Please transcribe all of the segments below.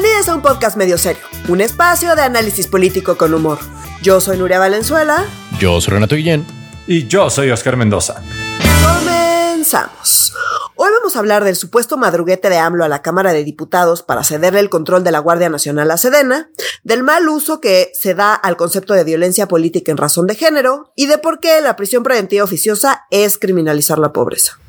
Bienvenidos a un podcast medio serio, un espacio de análisis político con humor. Yo soy Nuria Valenzuela. Yo soy Renato Guillén. Y yo soy Oscar Mendoza. Comenzamos. Hoy vamos a hablar del supuesto madruguete de AMLO a la Cámara de Diputados para cederle el control de la Guardia Nacional a Sedena, del mal uso que se da al concepto de violencia política en razón de género y de por qué la prisión preventiva oficiosa es criminalizar la pobreza.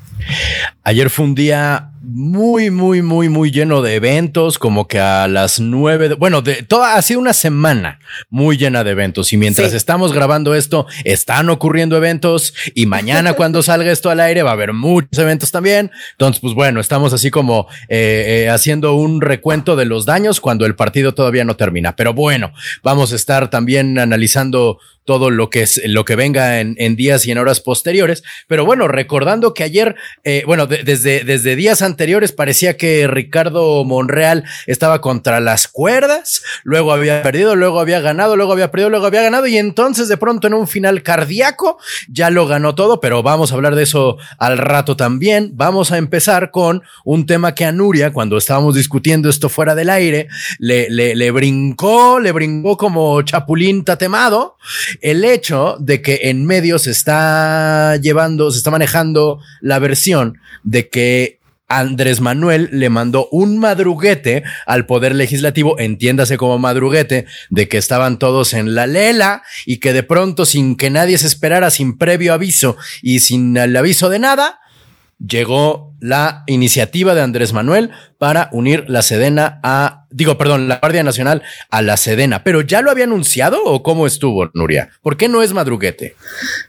Ayer fue un día muy, muy, muy, muy lleno de eventos, como que a las nueve, bueno, de toda, ha sido una semana muy llena de eventos y mientras estamos grabando esto, están ocurriendo eventos y mañana cuando salga esto al aire va a haber muchos eventos también. Entonces, pues bueno, estamos así como eh, eh, haciendo un recuento de los daños cuando el partido todavía no termina. Pero bueno, vamos a estar también analizando todo lo que es lo que venga en, días y en horas posteriores. Pero bueno, recordando que ayer, eh, bueno, desde, desde días anteriores parecía que Ricardo Monreal estaba contra las cuerdas, luego había perdido, luego había ganado, luego había perdido, luego había ganado y entonces de pronto en un final cardíaco ya lo ganó todo, pero vamos a hablar de eso al rato también. Vamos a empezar con un tema que a Nuria, cuando estábamos discutiendo esto fuera del aire, le, le, le brincó, le brincó como chapulín tatemado el hecho de que en medio se está llevando, se está manejando la versión de que Andrés Manuel le mandó un madruguete al Poder Legislativo, entiéndase como madruguete, de que estaban todos en la lela y que de pronto, sin que nadie se esperara, sin previo aviso y sin el aviso de nada, llegó la iniciativa de Andrés Manuel para unir la Sedena a, digo, perdón, la Guardia Nacional a la Sedena. Pero ya lo había anunciado o cómo estuvo, Nuria? ¿Por qué no es madruguete?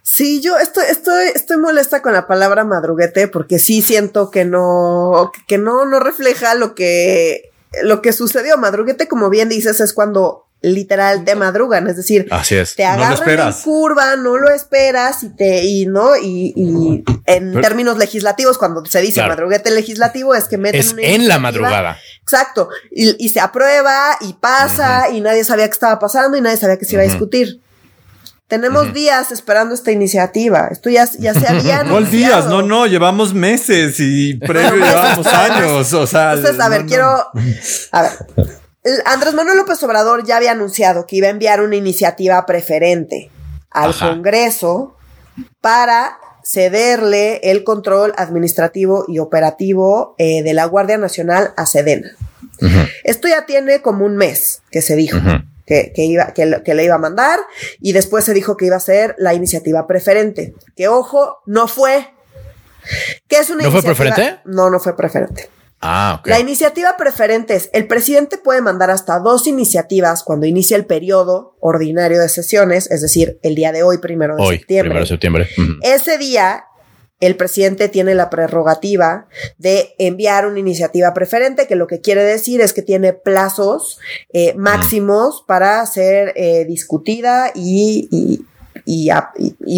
Sí, yo estoy, estoy, estoy molesta con la palabra madruguete porque sí siento que no, que no, no refleja lo que, lo que sucedió. Madruguete, como bien dices, es cuando literal te madrugan, es decir, Así es. te agarran en curva, no lo esperas y te y no y, y en términos legislativos cuando se dice madruguete legislativo es que meten es en la madrugada. Exacto, y, y se aprueba y pasa y nadie sabía qué estaba pasando y nadie sabía que se iba a discutir. Tenemos días esperando esta iniciativa. Esto ya, ya se había ¿Cuál días? No, no, llevamos meses y previo llevamos años. O sea, entonces, a ver, quiero. A ver. Andrés Manuel López Obrador ya había anunciado que iba a enviar una iniciativa preferente al Congreso para cederle el control administrativo y operativo eh, de la Guardia Nacional a Sedena. Esto ya tiene como un mes que se dijo. Que, iba, que, le iba a mandar y después se dijo que iba a ser la iniciativa preferente. Que ojo, no fue. ¿Qué es una ¿No fue preferente? No, no fue preferente. Ah, La iniciativa preferente es, el presidente puede mandar hasta dos iniciativas cuando inicia el periodo ordinario de sesiones, es decir, el día de hoy, primero de septiembre. Primero de septiembre. Ese día, el presidente tiene la prerrogativa de enviar una iniciativa preferente, que lo que quiere decir es que tiene plazos eh, máximos para ser eh, discutida y, y,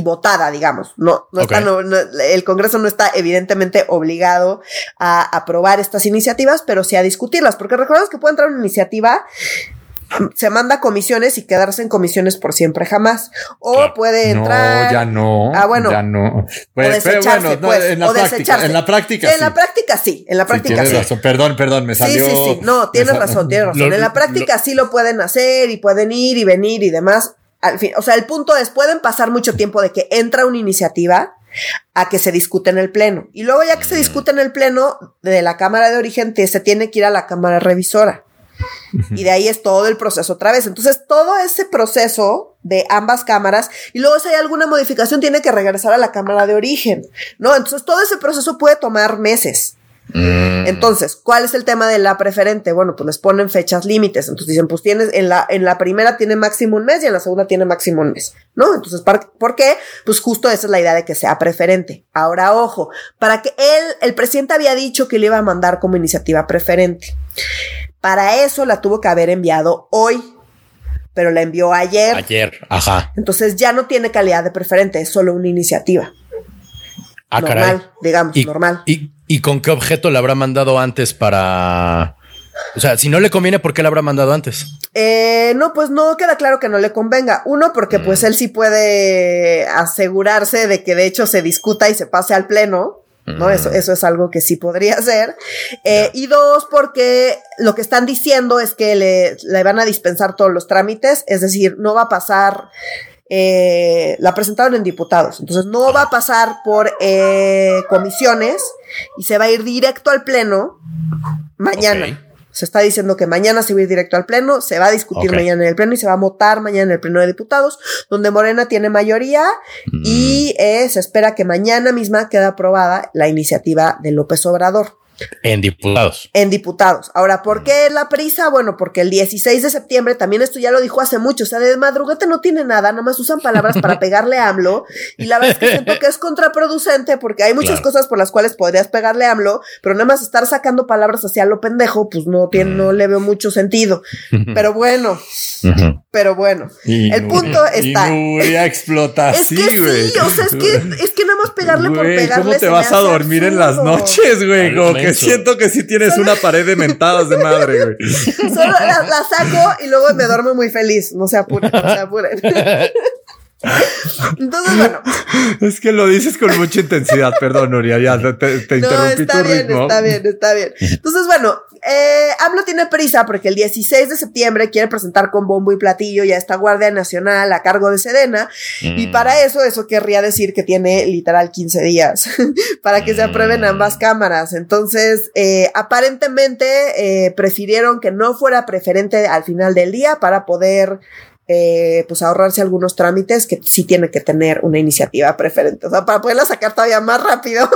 votada, digamos. No, no, está, el Congreso no está evidentemente obligado a aprobar estas iniciativas, pero sí a discutirlas, porque recordemos que puede entrar una iniciativa se manda a comisiones y quedarse en comisiones por siempre jamás. O puede entrar. No, ya no. Ah, bueno. Ya no. o desecharse, pues. En la, o práctica, en la práctica. En la práctica sí. En la práctica sí. Razón. Perdón, perdón, me salió. Sí, sí, sí. No, tienes razón, tienes razón. en la práctica sí lo pueden hacer y pueden ir y venir y demás al fin, o sea, el punto es, pueden pasar mucho tiempo de que entra una iniciativa a que se discute en el pleno. Y luego ya que se discute en el pleno de la Cámara de Origen, se tiene que ir a la Cámara Revisora. Y de ahí es todo el proceso otra vez. Entonces, todo ese proceso de ambas cámaras, y luego si hay alguna modificación, tiene que regresar a la Cámara de Origen, ¿no? Entonces, todo ese proceso puede tomar meses. Mm. Entonces, ¿cuál es el tema de la preferente? Bueno, pues les ponen fechas límites. Entonces dicen, pues tienes, en la, en la primera tiene máximo un mes y en la segunda tiene máximo un mes, ¿no? Entonces, ¿por qué? Pues justo esa es la idea de que sea preferente. Ahora, ojo, para que él, el presidente había dicho que le iba a mandar como iniciativa preferente. Para eso la tuvo que haber enviado hoy, pero la envió ayer. Ayer, ajá. Entonces ya no tiene calidad de preferente, es solo una iniciativa. Ah, normal, digamos, normal. Y, ¿Y con qué objeto le habrá mandado antes para... O sea, si no le conviene, ¿por qué le habrá mandado antes? Eh, no, pues no queda claro que no le convenga. Uno, porque pues mm. él sí puede asegurarse de que de hecho se discuta y se pase al pleno. ¿no? Eso, Mm. eso es algo que sí podría ser. Eh, Y dos, porque lo que están diciendo es que le, le van a dispensar todos los trámites, es decir, no va a pasar. Eh, la presentaron en diputados, entonces no va a pasar por eh, comisiones y se va a ir directo al pleno mañana. Se está diciendo que mañana se va a ir directo al pleno, se va a discutir mañana en el pleno y se va a votar mañana en el pleno de diputados, donde Morena tiene mayoría Mm. y eh, se espera que mañana misma quede aprobada la iniciativa de López Obrador En diputados. en diputados. Ahora, ¿por qué la prisa? Bueno, porque el 16 de septiembre, también esto ya lo dijo hace mucho, o sea, de madrugate no tiene nada, nada más usan palabras para pegarle a AMLO y la verdad es que siento que es contraproducente porque hay muchas Claro. cosas por las cuales podrías pegarle a AMLO, pero nada más estar sacando palabras hacia lo pendejo, pues no tiene, no le veo mucho sentido. Pero bueno, pero bueno. Y El punto está- Y Nuria explota Es que sí, o sea, es que, es que nada más pegarle por pegarle. ¿Cómo te vas a dormir en las noches, güey? Como que siento que sí tienes una pared de mentadas de madre, güey. Solo la, la saco y luego me duermo muy feliz. No se apuren, no se apuren. Entonces, bueno, Es que lo dices con mucha intensidad. Perdón, Nuria, ya te, te- te no, interrumpí está tu bien, ritmo. está bien, está bien. Entonces, bueno, eh, AMLO tiene prisa porque el 16 de septiembre quiere presentar con bombo y platillo ya esta Guardia Nacional a cargo de Sedena. Y Mm. para eso, eso querría decir que tiene literal 15 días para que se aprueben Mm. ambas cámaras. Entonces, eh, aparentemente eh, prefirieron que no fuera preferente al final del día para poder eh, pues ahorrarse algunos trámites que sí tiene que tener una iniciativa preferente. O sea, para poderla sacar todavía más rápido,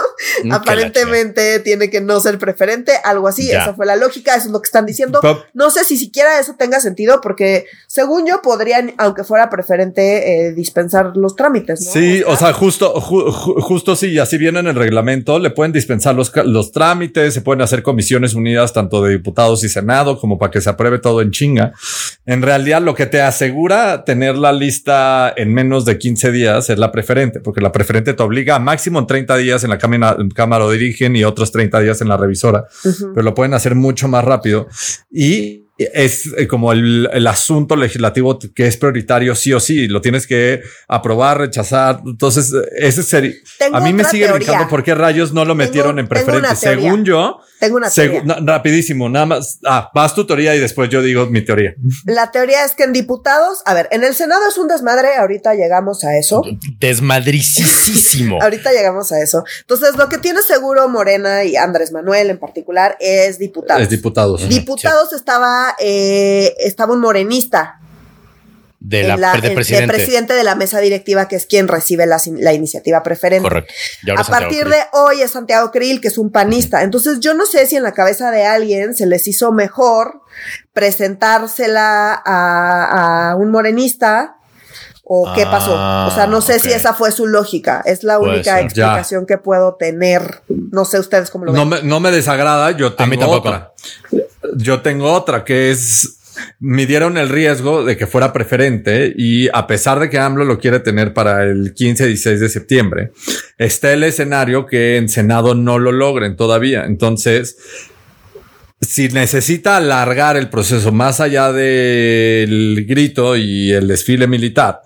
aparentemente tiene que no ser preferente, algo así. Ya. Esa fue la lógica, eso es lo que están diciendo. Pop. No sé si siquiera eso tenga sentido, porque según yo podrían, aunque fuera preferente, eh, dispensar los trámites. ¿no? Sí, o sea, justo, ju- ju- justo sí, y así viene en el reglamento, le pueden dispensar los, los trámites, se pueden hacer comisiones unidas tanto de diputados y senado como para que se apruebe todo en chinga. En realidad, lo que te asegura tener la lista en menos de 15 días es la preferente, porque la preferente te obliga a máximo en 30 días en la cámara, cámara de origen y otros 30 días en la revisora. Pero lo pueden hacer mucho más rápido. Y es eh, como el, el asunto legislativo que es prioritario sí o sí, lo tienes que aprobar, rechazar. Entonces, ese sería, Tengo a mí me sigue brincando por qué rayos no lo metieron en tengo preferente. Según yo, Tengo una teoría. na- rapidísimo, nada más. Ah, vas tu teoría y después yo digo mi teoría. La teoría es que en diputados, a ver, en el Senado es un desmadre, ahorita llegamos a eso. Desmadricísimo. Ahorita llegamos a eso. Entonces, lo que tiene seguro Morena y Andrés Manuel en particular es diputados. Es diputados. Diputados estaba, eh, estaba un morenista de la, la- de en- presidente. de presidente de la mesa directiva, que es quien recibe la, la iniciativa preferente. Correcto. A partir Krill. de hoy es Santiago Krill, que es un panista. Entonces, yo no sé si en la cabeza de alguien se les hizo mejor presentársela a, a un morenista o qué Ah, pasó. O sea, no sé si esa fue su lógica. Es la Puede única ser. explicación que puedo tener. No sé ustedes cómo lo ven. No me, no me desagrada, yo tengo mí tampoco. otra. Yo tengo otra que es midieron el riesgo de que fuera preferente y a pesar de que AMLO lo quiere tener para el 15 y 16 de septiembre, está el escenario que en Senado no lo logren todavía. Entonces, si necesita alargar el proceso más allá del grito y el desfile militar,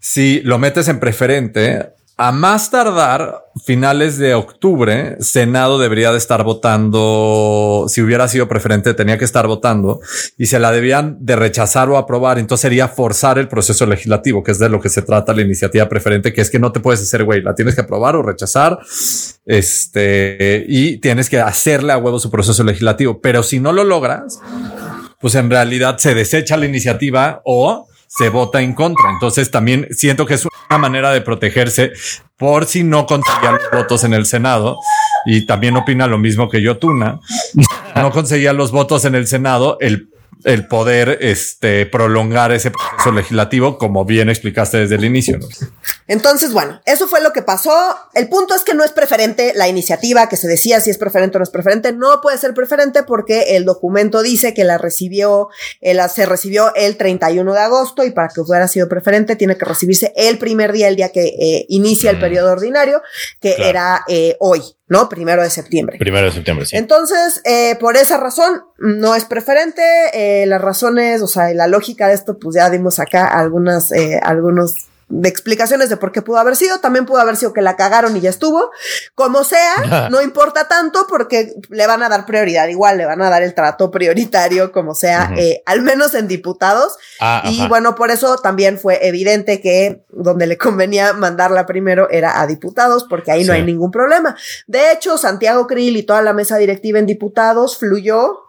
si lo metes en preferente, a más tardar finales de octubre, Senado debería de estar votando, si hubiera sido preferente, tenía que estar votando y se la debían de rechazar o aprobar. Entonces sería forzar el proceso legislativo, que es de lo que se trata la iniciativa preferente, que es que no te puedes hacer güey, la tienes que aprobar o rechazar. Este, y tienes que hacerle a huevo su proceso legislativo. Pero si no lo logras, pues en realidad se desecha la iniciativa o se vota en contra. Entonces también siento que es una manera de protegerse por si no conseguía los votos en el Senado. Y también opina lo mismo que yo, Tuna. No conseguía los votos en el Senado, el, el poder este, prolongar ese proceso legislativo, como bien explicaste desde el inicio. ¿no? Entonces, bueno, eso fue lo que pasó. El punto es que no es preferente la iniciativa que se decía si es preferente o no es preferente. No puede ser preferente porque el documento dice que la recibió, eh, la- se recibió el 31 de agosto y para que hubiera sido preferente tiene que recibirse el primer día, el día que eh, inicia el Mm. periodo ordinario, que Claro. era eh, hoy, ¿no? Primero de septiembre. Primero de septiembre, sí. Entonces, eh, por esa razón, no es preferente. eh, las razones, o sea, la lógica de esto, pues ya dimos acá algunas, eh, algunos de explicaciones de por qué pudo haber sido. También pudo haber sido que la cagaron y ya estuvo. Como sea, no importa tanto porque le van a dar prioridad. Igual le van a dar el trato prioritario, como sea, eh, al menos en diputados. Ah, y bueno, por eso también fue evidente que donde le convenía mandarla primero era a diputados, porque ahí no hay ningún problema. De hecho, Santiago Krill y toda la mesa directiva en diputados fluyó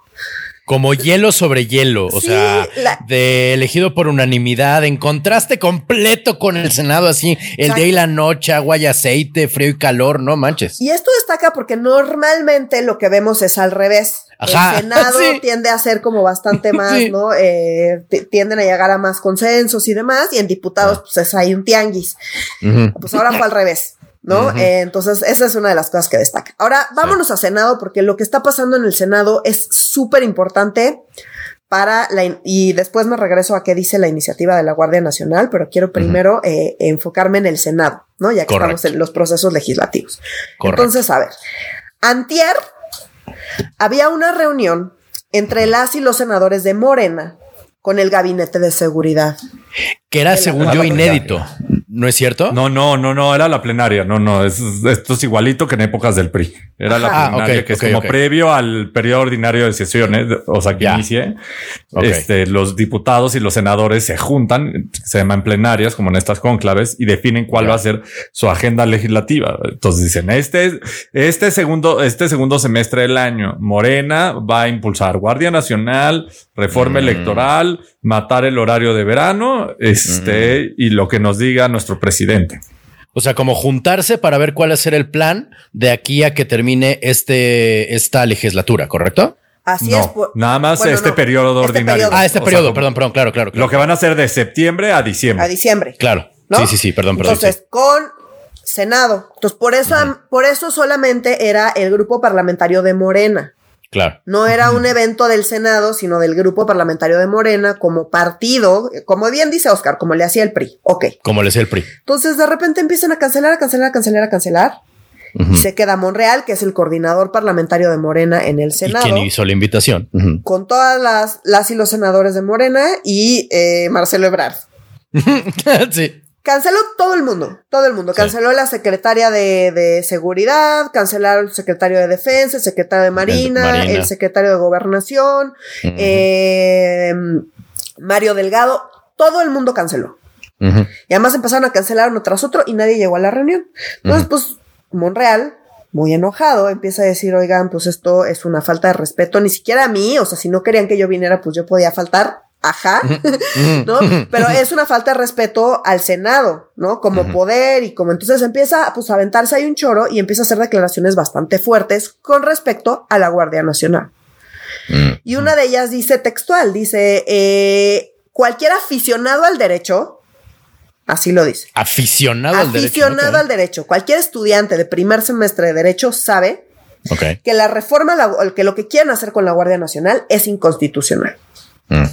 como hielo sobre hielo, o sea, de elegido por unanimidad, en contraste completo con el Senado, así, el día y la noche, agua y aceite, frío y calor, no manches. Y esto destaca porque normalmente lo que vemos es al revés. el Senado tiende a ser como bastante más, ¿no? Eh, tienden a llegar a más consensos y demás, y en diputados, pues hay un tianguis. Pues ahora fue al revés. ¿No? Eh, entonces, esa es una de las cosas que destaca. Ahora, vámonos a Senado, porque lo que está pasando en el Senado es súper importante para la, y después me regreso a qué dice la iniciativa de la Guardia Nacional, pero quiero primero eh, enfocarme en el Senado, ¿no? Ya que estamos en los procesos legislativos. Entonces, a ver, antier había una reunión entre las y los senadores de Morena con el gabinete de seguridad. Que era, según yo, inédito. ¿No es cierto? No, no, no, no, era la plenaria. No, no, es, esto es igualito que en épocas del PRI. Era la ah, plenaria, que es como previo al periodo ordinario de sesiones, o sea, que inicie. Este, los diputados y los senadores se juntan, se llaman plenarias, como en estas conclaves, y definen cuál va a ser su agenda legislativa. Entonces dicen, este, este segundo, este segundo semestre del año, Morena va a impulsar Guardia Nacional, reforma mm. electoral, matar el horario de verano, este, mm. y lo que nos diga nuestro presidente. O sea, como juntarse para ver cuál va a ser el plan de aquí a que termine este, esta legislatura, ¿correcto? Así es. Nada más este periodo este ordinario. Ah, este periodo, perdón, perdón, claro, claro, Lo que van a hacer de septiembre a diciembre. A diciembre. Claro. Sí, sí, sí, perdón, perdón. Entonces, con Senado. Entonces, por eso, por eso solamente era el grupo parlamentario de Morena. Claro. No era un evento del Senado, sino del grupo parlamentario de Morena como partido, como bien dice Oscar, como le hacía el PRI. Ok. Como le hacía el PRI. Entonces, de repente empiezan a cancelar, a cancelar, a cancelar, a cancelar. Y se queda Monreal, que es el coordinador parlamentario de Morena en el Senado. ¿Y quién hizo la invitación? Con todas las, las y los senadores de Morena y eh, Marcelo Ebrard. sí. Canceló todo el mundo, todo el mundo. Canceló la secretaria de, seguridad, cancelaron el secretario de defensa, el secretario de marina, el, secretario de gobernación, em, Mario Delgado, todo el mundo canceló. Y además empezaron a cancelar uno tras otro y nadie llegó a la reunión. Entonces, pues, Monreal, muy enojado, empieza a decir, oigan, pues esto es una falta de respeto, ni siquiera a mí, o sea, si no querían que yo viniera, pues yo podía faltar ajá, ¿no? Pero es una falta de respeto al Senado, ¿no? Como poder y como entonces empieza pues, a aventarse ahí un choro y empieza a hacer declaraciones bastante fuertes con respecto a la Guardia Nacional. Y una de ellas dice textual, dice, eh, cualquier aficionado al derecho, así lo dice. Aficionado al derecho. Aficionado al derecho. Cualquier estudiante de primer semestre de derecho sabe que la reforma, que lo que quieren hacer con la Guardia Nacional es inconstitucional. Mm.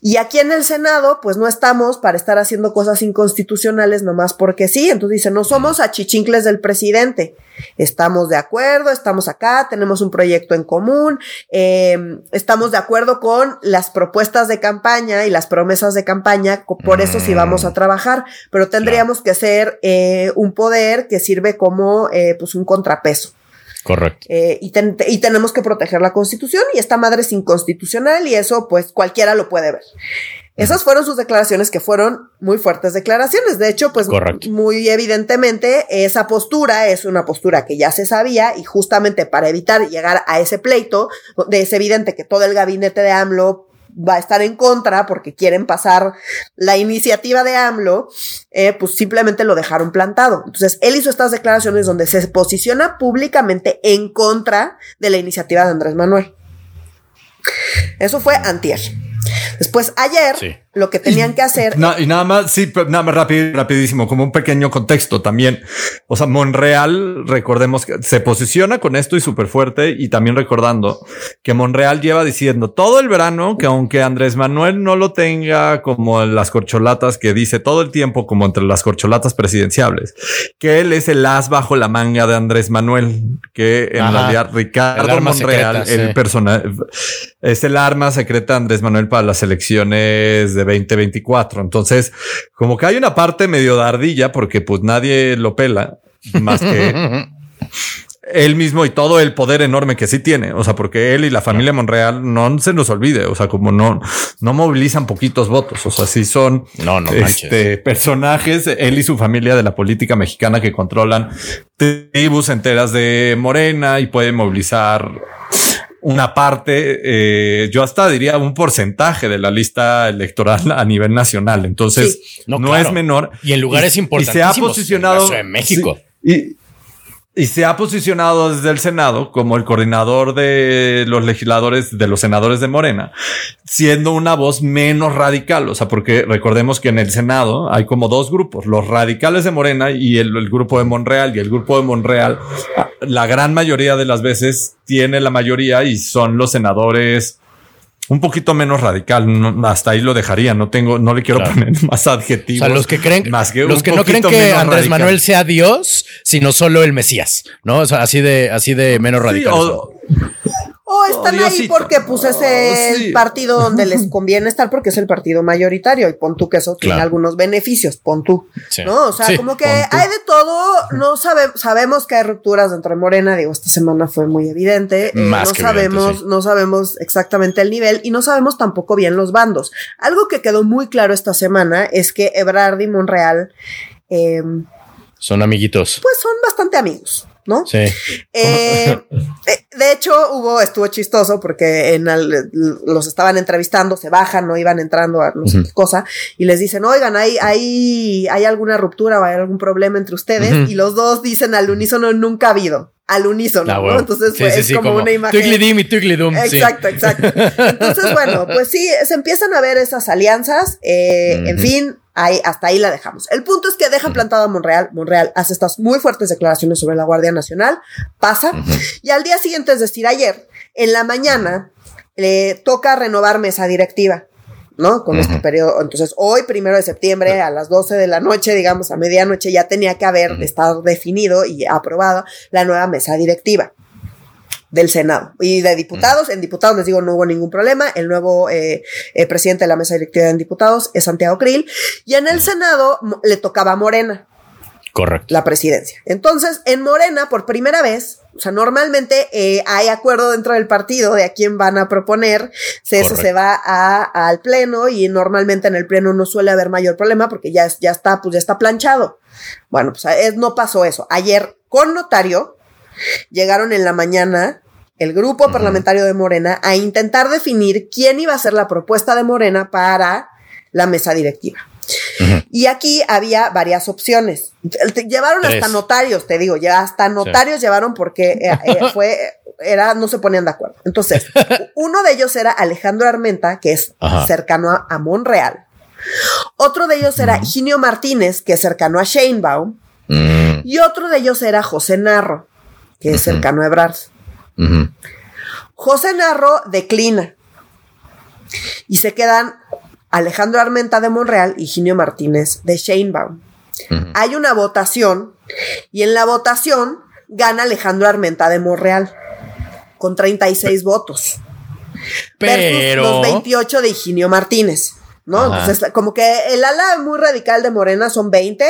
Y aquí en el Senado, pues no estamos para estar haciendo cosas inconstitucionales nomás porque sí. Entonces dice, no somos achichincles del presidente. Estamos de acuerdo, estamos acá, tenemos un proyecto en común, em, estamos de acuerdo con las propuestas de campaña y las promesas de campaña, por eso sí vamos a mm. trabajar, pero tendríamos que ser eh, un poder que sirve como eh, pues un contrapeso. Correcto. Eh, y, tenemos que proteger la constitución y esta madre es inconstitucional y eso pues cualquiera lo puede ver. Esas fueron sus declaraciones que fueron muy fuertes declaraciones. De hecho, pues muy evidentemente esa postura es una postura que ya se sabía y justamente para evitar llegar a ese pleito, es evidente que todo el gabinete de AMLO va a estar en contra porque quieren pasar la iniciativa de AMLO, eh, pues simplemente lo dejaron plantado. Entonces, él hizo estas declaraciones donde se posiciona públicamente en contra de la iniciativa de Andrés Manuel. Eso fue antier. Después, ayer, lo que tenían que hacer. y nada más, sí, nada más rápido, rapidísimo, como un pequeño contexto también. O sea, Monreal, recordemos que se posiciona con esto y súper fuerte y también recordando que Monreal lleva diciendo todo el verano que aunque Andrés Manuel no lo tenga como las corcholatas que dice todo el tiempo como entre las corcholatas presidenciables, que él es el as bajo la manga de Andrés Manuel, que en realidad Ricardo Monreal, el personal, es el arma secreta de Andrés Manuel para las elecciones de de 2024. Entonces, como que hay una parte medio de ardilla porque pues nadie lo pela más que él mismo y todo el poder enorme que sí tiene. O sea, porque él y la familia Monreal no se nos olvide. O sea, como no, no movilizan poquitos votos. O sea, sí son no, no este, personajes, él y su familia de la política mexicana que controlan tribus enteras de Morena y pueden movilizar una parte, eh, yo hasta diría un porcentaje de la lista electoral a nivel nacional. Entonces, no, es menor. Y en lugares importantes. Y se ha posicionado en México. y, y se ha posicionado desde el Senado como el coordinador de los legisladores, de los senadores de Morena, siendo una voz menos radical. O sea, porque recordemos que en el Senado hay como dos grupos, los radicales de Morena y el, el grupo de Monreal. Y el grupo de Monreal, la gran mayoría de las veces tiene la mayoría y son los senadores un poquito menos radical. hasta ahí lo dejaría. No tengo, no le quiero poner más adjetivos. O sea, los que creen, más que los que no creen que Andrés Manuel sea Dios, sino solo el Mesías, ¿no? O sea, así de, así de menos radical. O están ahí porque pues es el partido donde les conviene estar porque es el partido mayoritario y pon tú que eso tiene algunos beneficios, pon tú, ¿no? O sea, como que hay de todo, no sabemos, sabemos que hay rupturas dentro de Morena, digo, esta semana fue muy evidente, eh, no sabemos, no sabemos exactamente el nivel y no sabemos tampoco bien los bandos. Algo que quedó muy claro esta semana es que Ebrard y Monreal eh, son amiguitos. Pues son bastante amigos. ¿No? Sí. Eh, de hecho, hubo, estuvo chistoso porque en los estaban entrevistando, se bajan, no iban entrando a no sé qué cosa, y les dicen, oigan, ¿hay, hay, hay alguna ruptura o hay algún problema entre ustedes, y los dos dicen al unísono, nunca ha habido al unísono, ah, ¿no? Entonces pues, es como, una imagen. Dim y Doom. Exacto, exacto. Entonces, bueno, pues sí, se empiezan a ver esas alianzas. Eh, en fin, Ahí, hasta ahí la dejamos. El punto es que dejan plantado a Monreal. Monreal hace estas muy fuertes declaraciones sobre la Guardia Nacional, pasa, y al día siguiente, es decir, ayer, en la mañana, le toca renovar mesa directiva. ¿No? Con este periodo. Entonces, hoy, primero de septiembre, a las 12 de la noche, digamos, a medianoche, ya tenía que haber estado definido y aprobado la nueva mesa directiva del Senado y de diputados. En diputados, les digo, no hubo ningún problema. El nuevo eh, eh, presidente de la mesa directiva de diputados es Santiago Krill. Y en el Senado le tocaba a Morena. Correcto. La presidencia. Entonces, en Morena, por primera vez, o sea, normalmente eh, hay acuerdo dentro del partido de a quién van a proponer. eso se va al pleno y normalmente en el pleno no suele haber mayor problema porque ya, ya está, pues ya está planchado. Bueno, pues no pasó eso. Ayer con notario llegaron en la mañana el grupo parlamentario de Morena a intentar definir quién iba a ser la propuesta de Morena para la mesa directiva. Y aquí había varias opciones. Llevaron hasta notarios, te digo, ya hasta notarios llevaron porque eh, eh, fue, era, no se ponían de acuerdo. Entonces, uno de ellos era Alejandro Armenta, que es cercano a, Monreal. Otro de ellos era Ginio Martínez, que es cercano a Sheinbaum. Mm. Y otro de ellos era José Narro, que es cercano a Ebrard. José Narro declina y se quedan Alejandro Armenta de Monreal y Ginio Martínez de Sheinbaum. Hay una votación y en la votación gana Alejandro Armenta de Monreal con 36 votos. Pero los 28 de Higinio Martínez, ¿no? Entonces, como que el ala muy radical de Morena son 20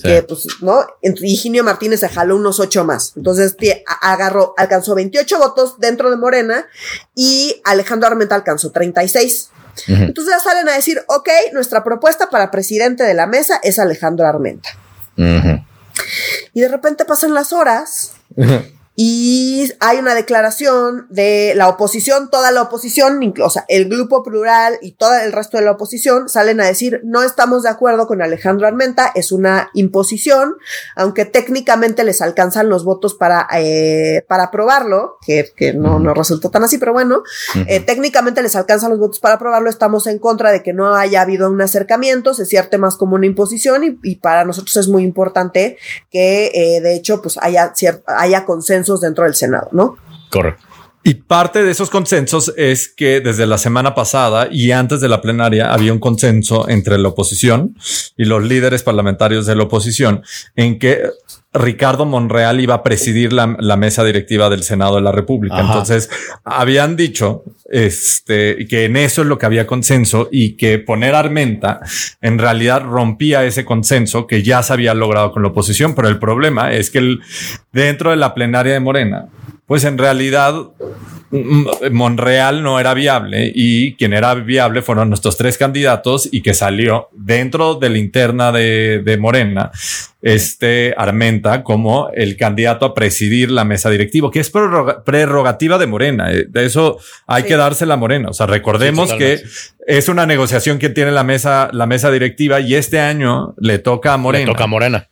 que pues, ¿no? Higinio Martínez se jaló unos ocho más. Entonces agarró, alcanzó 28 votos dentro de Morena y Alejandro Armenta alcanzó 36. Entonces ya salen a decir, ok, nuestra propuesta para presidente de la mesa es Alejandro Armenta. Y de repente pasan las horas y hay una declaración de la oposición, toda la oposición, o sea, el grupo plural y todo el resto de la oposición salen a decir, no estamos de acuerdo con Alejandro Armenta, es una imposición, aunque técnicamente les alcanzan los votos para, eh, para aprobarlo, que, que no, no, resultó tan así, pero bueno, eh, técnicamente les alcanzan los votos para aprobarlo, estamos en contra de que no haya habido un acercamiento, se cierte más como una imposición y, y para nosotros es muy importante que, eh, de hecho, pues haya, haya consenso dentro del Senado, ¿no? Correcto. Y parte de esos consensos es que desde la semana pasada y antes de la plenaria había un consenso entre la oposición y los líderes parlamentarios de la oposición en que Ricardo Monreal iba a presidir la, mesa directiva del Senado de la República. Entonces habían dicho este, que en eso es lo que había consenso y que poner Armenta en realidad rompía ese consenso que ya se había logrado con la oposición. Pero el problema es que el, dentro de la plenaria de Morena, pues en realidad Monreal no era viable y quien era viable fueron nuestros tres candidatos y que salió dentro de la interna de, Morena, este Armenta como el candidato a presidir la mesa directiva, que es prerrogativa de Morena. Eh, de eso hay que dársela a Morena. O sea, recordemos que es una negociación que tiene la mesa, la mesa directiva y este año le toca a Morena. Le toca a Morena.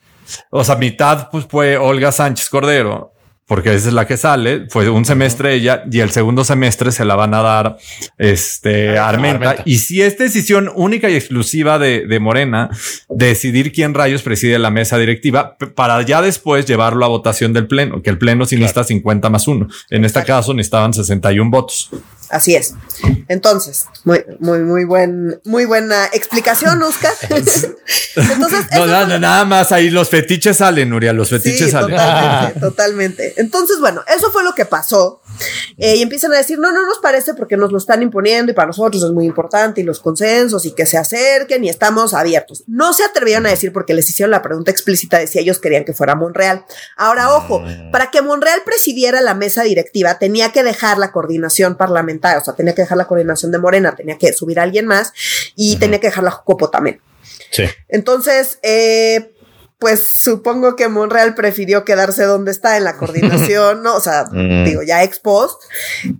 O sea, mitad pues fue Olga Sánchez Cordero porque esa es la que sale, fue un semestre ella y el segundo semestre se la van a dar este Armenta. Y si es decisión única y exclusiva de, de, Morena, decidir quién rayos preside la mesa directiva para ya después llevarlo a votación del pleno, que el pleno sí necesita 50 más uno. En este caso necesitaban 61 votos. Así es. Entonces, muy, muy, muy buen, muy buena explicación, Oscar. Entonces, no, nada más ahí los fetiches salen, Nuria, los fetiches salen. Totalmente, totalmente. Entonces, bueno, eso fue lo que pasó. Eh, y empiezan a decir, no, no nos parece porque nos lo están imponiendo y para nosotros es muy importante y los consensos y que se acerquen y estamos abiertos. No se atrevieron a decir porque les hicieron la pregunta explícita de si ellos querían que fuera Monreal. Ahora, ojo, mm. para que Monreal presidiera la mesa directiva tenía que dejar la coordinación parlamentaria, o sea, tenía que dejar la coordinación de Morena, tenía que subir a alguien más y tenía que dejar la Jocopo también. Sí. Entonces, eh, pues supongo que Monreal prefirió quedarse donde está en la coordinación, ¿no? O sea, mm. digo, ya ex post,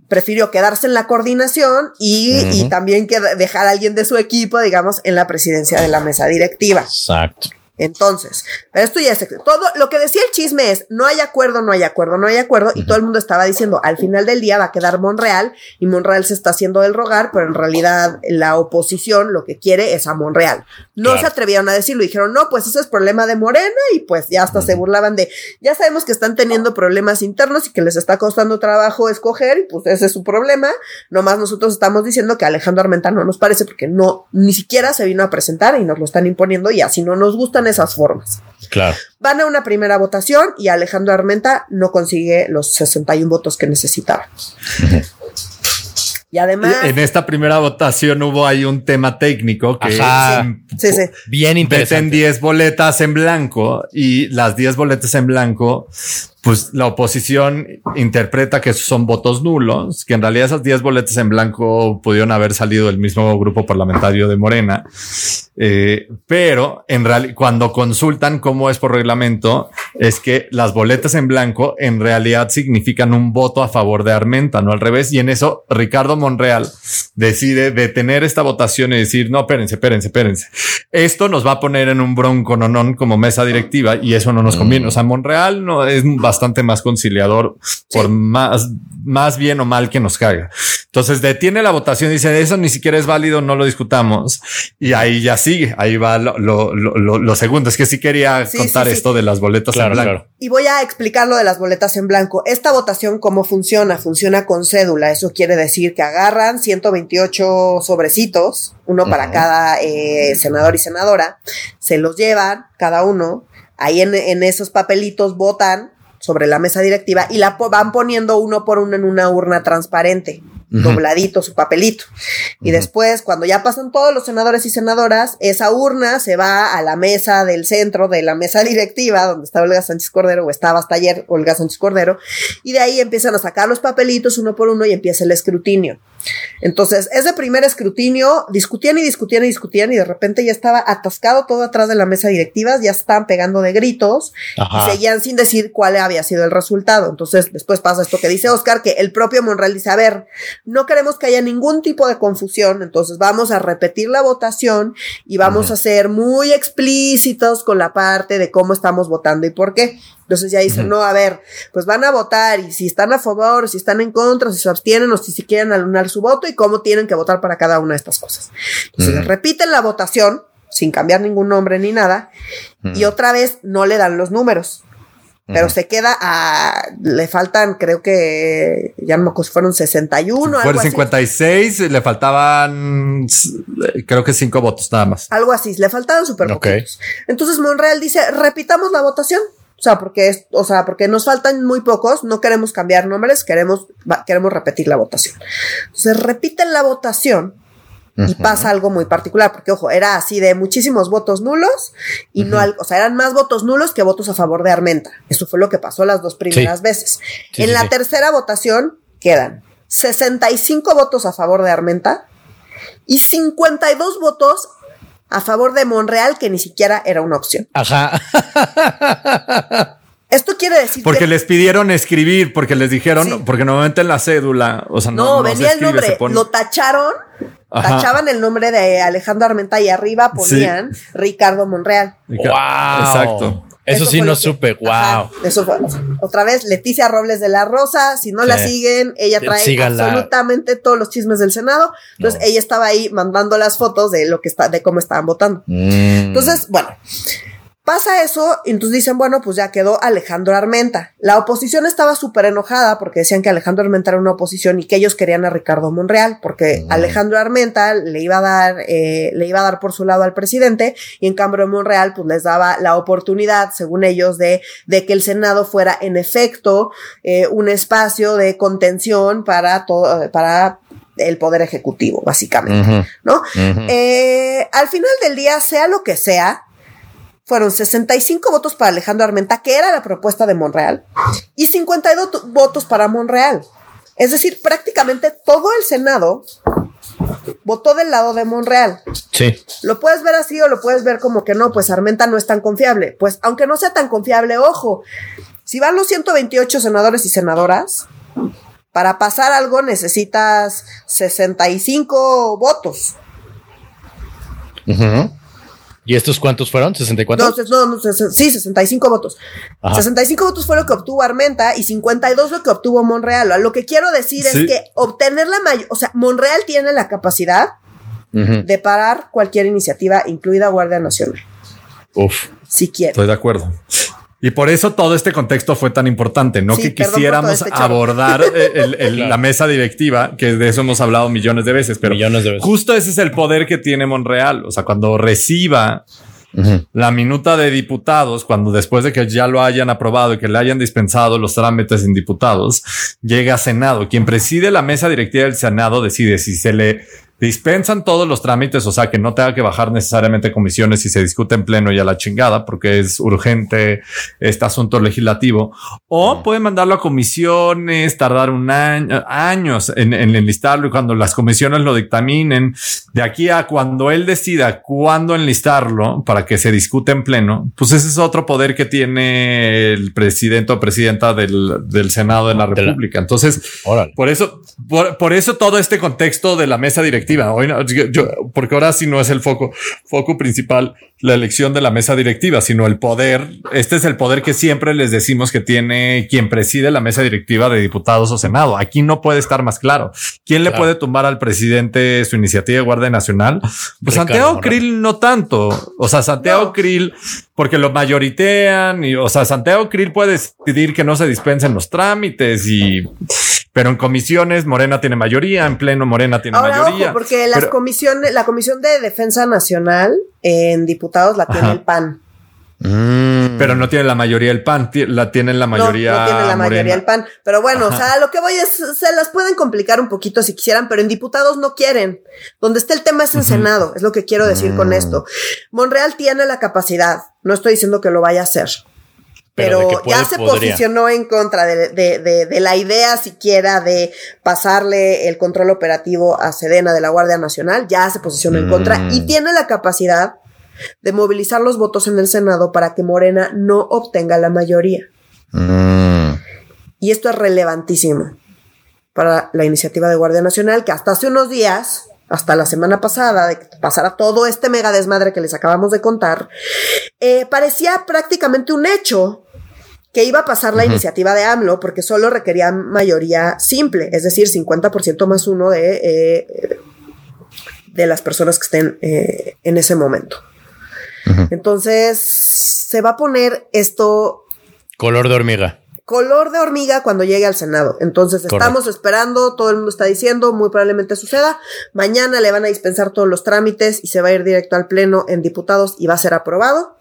prefirió quedarse en la coordinación y, también dejar a alguien de su equipo, digamos, en la presidencia de la mesa directiva. Exacto. Entonces, esto ya es todo lo que decía el chisme es no hay acuerdo, no hay acuerdo, no hay acuerdo y todo el mundo estaba diciendo al final del día va a quedar Monreal y Monreal se está haciendo del rogar, pero en realidad la oposición lo que quiere es a Monreal. No se atrevieron a decirlo, dijeron, "No, pues ese es problema de Morena" y pues ya hasta se burlaban de, ya sabemos que están teniendo problemas internos y que les está costando trabajo escoger y pues ese es su problema. Nomás nosotros estamos diciendo que Alejandro Armental no nos parece porque no ni siquiera se vino a presentar y nos lo están imponiendo y así no nos gustan esas formas. Claro. Van a una primera votación y Alejandro Armenta no consigue los 61 votos que necesitábamos. Y además. En esta primera votación hubo ahí un tema técnico que sí, sí, bien interesante. 10 boletas en blanco y las 10 boletas en blanco pues la oposición interpreta que son votos nulos, que en realidad esas 10 boletas en blanco pudieron haber salido del mismo grupo parlamentario de Morena. Eh, pero en realidad, cuando consultan cómo es por reglamento, es que las boletas en blanco en realidad significan un voto a favor de Armenta, no al revés. Y en eso Ricardo Monreal decide detener esta votación y decir, no, espérense, espérense, espérense. Esto nos va a poner en un bronco nonón como mesa directiva y eso no nos conviene. O sea, Monreal no es bastante más conciliador por más, más bien o mal que nos caiga. Entonces detiene la votación dice eso ni siquiera es válido, no lo discutamos. Y ahí ya sigue, ahí va lo, lo, lo, segundo. Es que sí quería contar esto de las boletas en blanco. Y voy a explicar lo de las boletas en blanco. Esta votación, ¿cómo funciona? Funciona con cédula. Eso quiere decir que agarran 128 sobrecitos, uno para cada eh, senador y senadora, se los llevan cada uno. Ahí en, en esos papelitos votan sobre la mesa directiva y la van poniendo uno por uno en una urna transparente, dobladito su papelito. Y después, cuando ya pasan todos los senadores y senadoras, esa urna se va a la mesa del centro de la mesa directiva, donde está Olga Sánchez Cordero, o estaba hasta ayer Olga Sánchez Cordero, y de ahí empiezan a sacar los papelitos uno por uno y empieza el escrutinio. Entonces, ese primer escrutinio, discutían y discutían y discutían y de repente ya estaba atascado todo atrás de la mesa directiva, ya estaban pegando de gritos y seguían sin decir cuál había sido el resultado. Entonces, después pasa esto que dice Oscar, que el propio Monreal dice, a ver, no queremos que haya ningún tipo de confusión, entonces vamos a repetir la votación y vamos a ser muy explícitos con la parte de cómo estamos votando y por qué. Entonces ya dicen, no, a ver, pues van a votar y si están a favor, si están en contra, si se abstienen o si, si quieren alunar su voto y cómo tienen que votar para cada una de estas cosas. Entonces repiten la votación sin cambiar ningún nombre ni nada y otra vez no le dan los números. Pero se queda a. Le faltan, creo que. Ya no me acuerdo fueron 61. Fueron 56, le faltaban. Creo que cinco votos nada más. Algo así, le faltaban súper poquitos. Entonces Monreal dice: repitamos la votación O sea, porque, o sea, porque nos faltan muy pocos, no queremos cambiar nombres, queremos, queremos repetir la votación. Entonces repiten la votación y pasa algo muy particular, porque ojo, era así de muchísimos votos nulos y no, o sea, eran más votos nulos que votos a favor de Armenta. Eso fue lo que pasó las dos primeras veces. en la tercera votación quedan 65 votos a favor de Armenta y 52 votos a favor de Monreal, que ni siquiera era una opción. Ajá. Esto quiere decir porque les pidieron escribir, porque les dijeron, porque normalmente en la cédula, o sea, no, no, venía el nombre, lo tacharon, tachaban el nombre de Alejandro Armenta y arriba ponían Ricardo Monreal. Wow. Exacto. Eso, sí no supe, wow. eso fue. Otra vez, Leticia Robles de la Rosa, si no la siguen, ella trae absolutamente todos los chismes del Senado. Entonces, ella estaba ahí mandando las fotos de lo que está, de cómo estaban votando. Mm. Entonces, bueno, Pasa eso, y entonces dicen, bueno, pues ya quedó Alejandro Armenta. La oposición estaba súper enojada porque decían que Alejandro Armenta era una oposición y que ellos querían a Ricardo Monreal, porque Alejandro Armenta le iba a dar, eh, le iba a dar por su lado al presidente, y en cambio Monreal, pues les daba la oportunidad, según ellos, de, de que el Senado fuera en efecto eh, un espacio de contención para todo, para el poder ejecutivo, básicamente, ¿no? Eh, al final del día, sea lo que sea, fueron 65 votos para Alejandro Armenta, que era la propuesta de Monreal, y 52 votos para Monreal. Es decir, prácticamente todo el Senado votó del lado de Monreal. Sí. Lo puedes ver así o lo puedes ver como que no, pues Armenta no es tan confiable. Pues aunque no sea tan confiable, ojo, si van los 128 senadores y senadoras, para pasar algo necesitas 65 votos. Ajá. ¿Y estos cuántos fueron? ¿64? No, no, sí, 65 votos. 65 votos fue lo que obtuvo Armenta y 52 lo que obtuvo Monreal. Lo que quiero decir es que obtener la mayor, o sea, Monreal tiene la capacidad de parar cualquier iniciativa, incluida Guardia Nacional. Uf. Si quiere. Estoy de acuerdo. Y por eso todo este contexto fue tan importante, no que quisiéramos este abordar eh, la mesa directiva, que de eso hemos hablado millones de veces, pero justo ese es el poder que tiene Monreal. O sea, cuando reciba la minuta de diputados, cuando después de que ya lo hayan aprobado y que le hayan dispensado los trámites en diputados, llega a Senado. Quien preside la mesa directiva del Senado decide si se le dispensan todos los trámites, o sea, que no tenga que bajar necesariamente comisiones si se discute en pleno y a la chingada, porque es urgente este asunto legislativo, o puede mandarlo a comisiones, tardar un año, años en, enlistarlo y cuando las comisiones lo dictaminen, de aquí a cuando él decida cuándo enlistarlo para que se discute en pleno, pues ese es otro poder que tiene el presidente o presidenta del, Senado de la República. Entonces, por eso, por eso todo este contexto de la mesa directiva Hoy porque ahora sí no es el foco, foco principal la elección de la mesa directiva, sino el poder. Este es el poder que siempre les decimos que tiene quien preside la mesa directiva de diputados o senado. Aquí no puede estar más claro. ¿Quién le puede tumbar al presidente su iniciativa de Guardia Nacional? Pues Santiago Krill no tanto. O sea, Santiago Krill, porque lo mayoritean y, o sea, Santiago Krill puede decidir que no se dispensen los trámites y pero en comisiones Morena tiene mayoría, en pleno Morena tiene mayoría. porque las comisiones, la Comisión de Defensa Nacional en diputados la tiene el PAN. Mm. Pero no tiene la mayoría el PAN, la tienen la mayoría. No, tiene la mayoría el PAN. Pero bueno, o sea, lo que voy es, se las pueden complicar un poquito si quisieran, pero en diputados no quieren. Donde está el tema es en Senado, es lo que quiero decir con mm. esto. Monreal tiene la capacidad, no estoy diciendo que lo vaya a hacer, pero, ya se posicionó en contra de, la idea siquiera de pasarle el control operativo a Sedena de la Guardia Nacional, ya se posicionó en contra y mm. tiene la capacidad de movilizar los votos en el Senado para que Morena no obtenga la mayoría. Mm. Y esto es relevantísimo para la iniciativa de Guardia Nacional, que hasta hace unos días hasta la semana pasada, de que pasara todo este mega desmadre que les acabamos de contar, eh, parecía prácticamente un hecho que iba a pasar la iniciativa de AMLO porque solo requería mayoría simple, es decir, 50% más uno de, eh, de las personas que estén eh, en ese momento. Entonces, se va a poner esto... Color de hormiga. Color de hormiga cuando llegue al Senado. Entonces, estamos esperando, todo el mundo está diciendo, muy probablemente suceda. Mañana le van a dispensar todos los trámites y se va a ir directo al Pleno en diputados y va a ser aprobado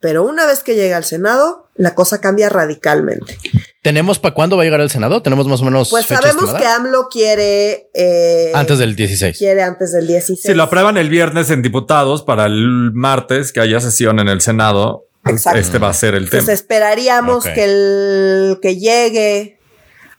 Pero una vez que llega al Senado, la cosa cambia radicalmente. ¿Tenemos para cuándo va a llegar al Senado? ¿Tenemos más o menos? Pues sabemos que AMLO quiere... Eh, antes del 16. Quiere antes del 16. Si lo aprueban el viernes en diputados para el martes que haya sesión en el Senado, este va a ser el tema. Pues esperaríamos que, el, que llegue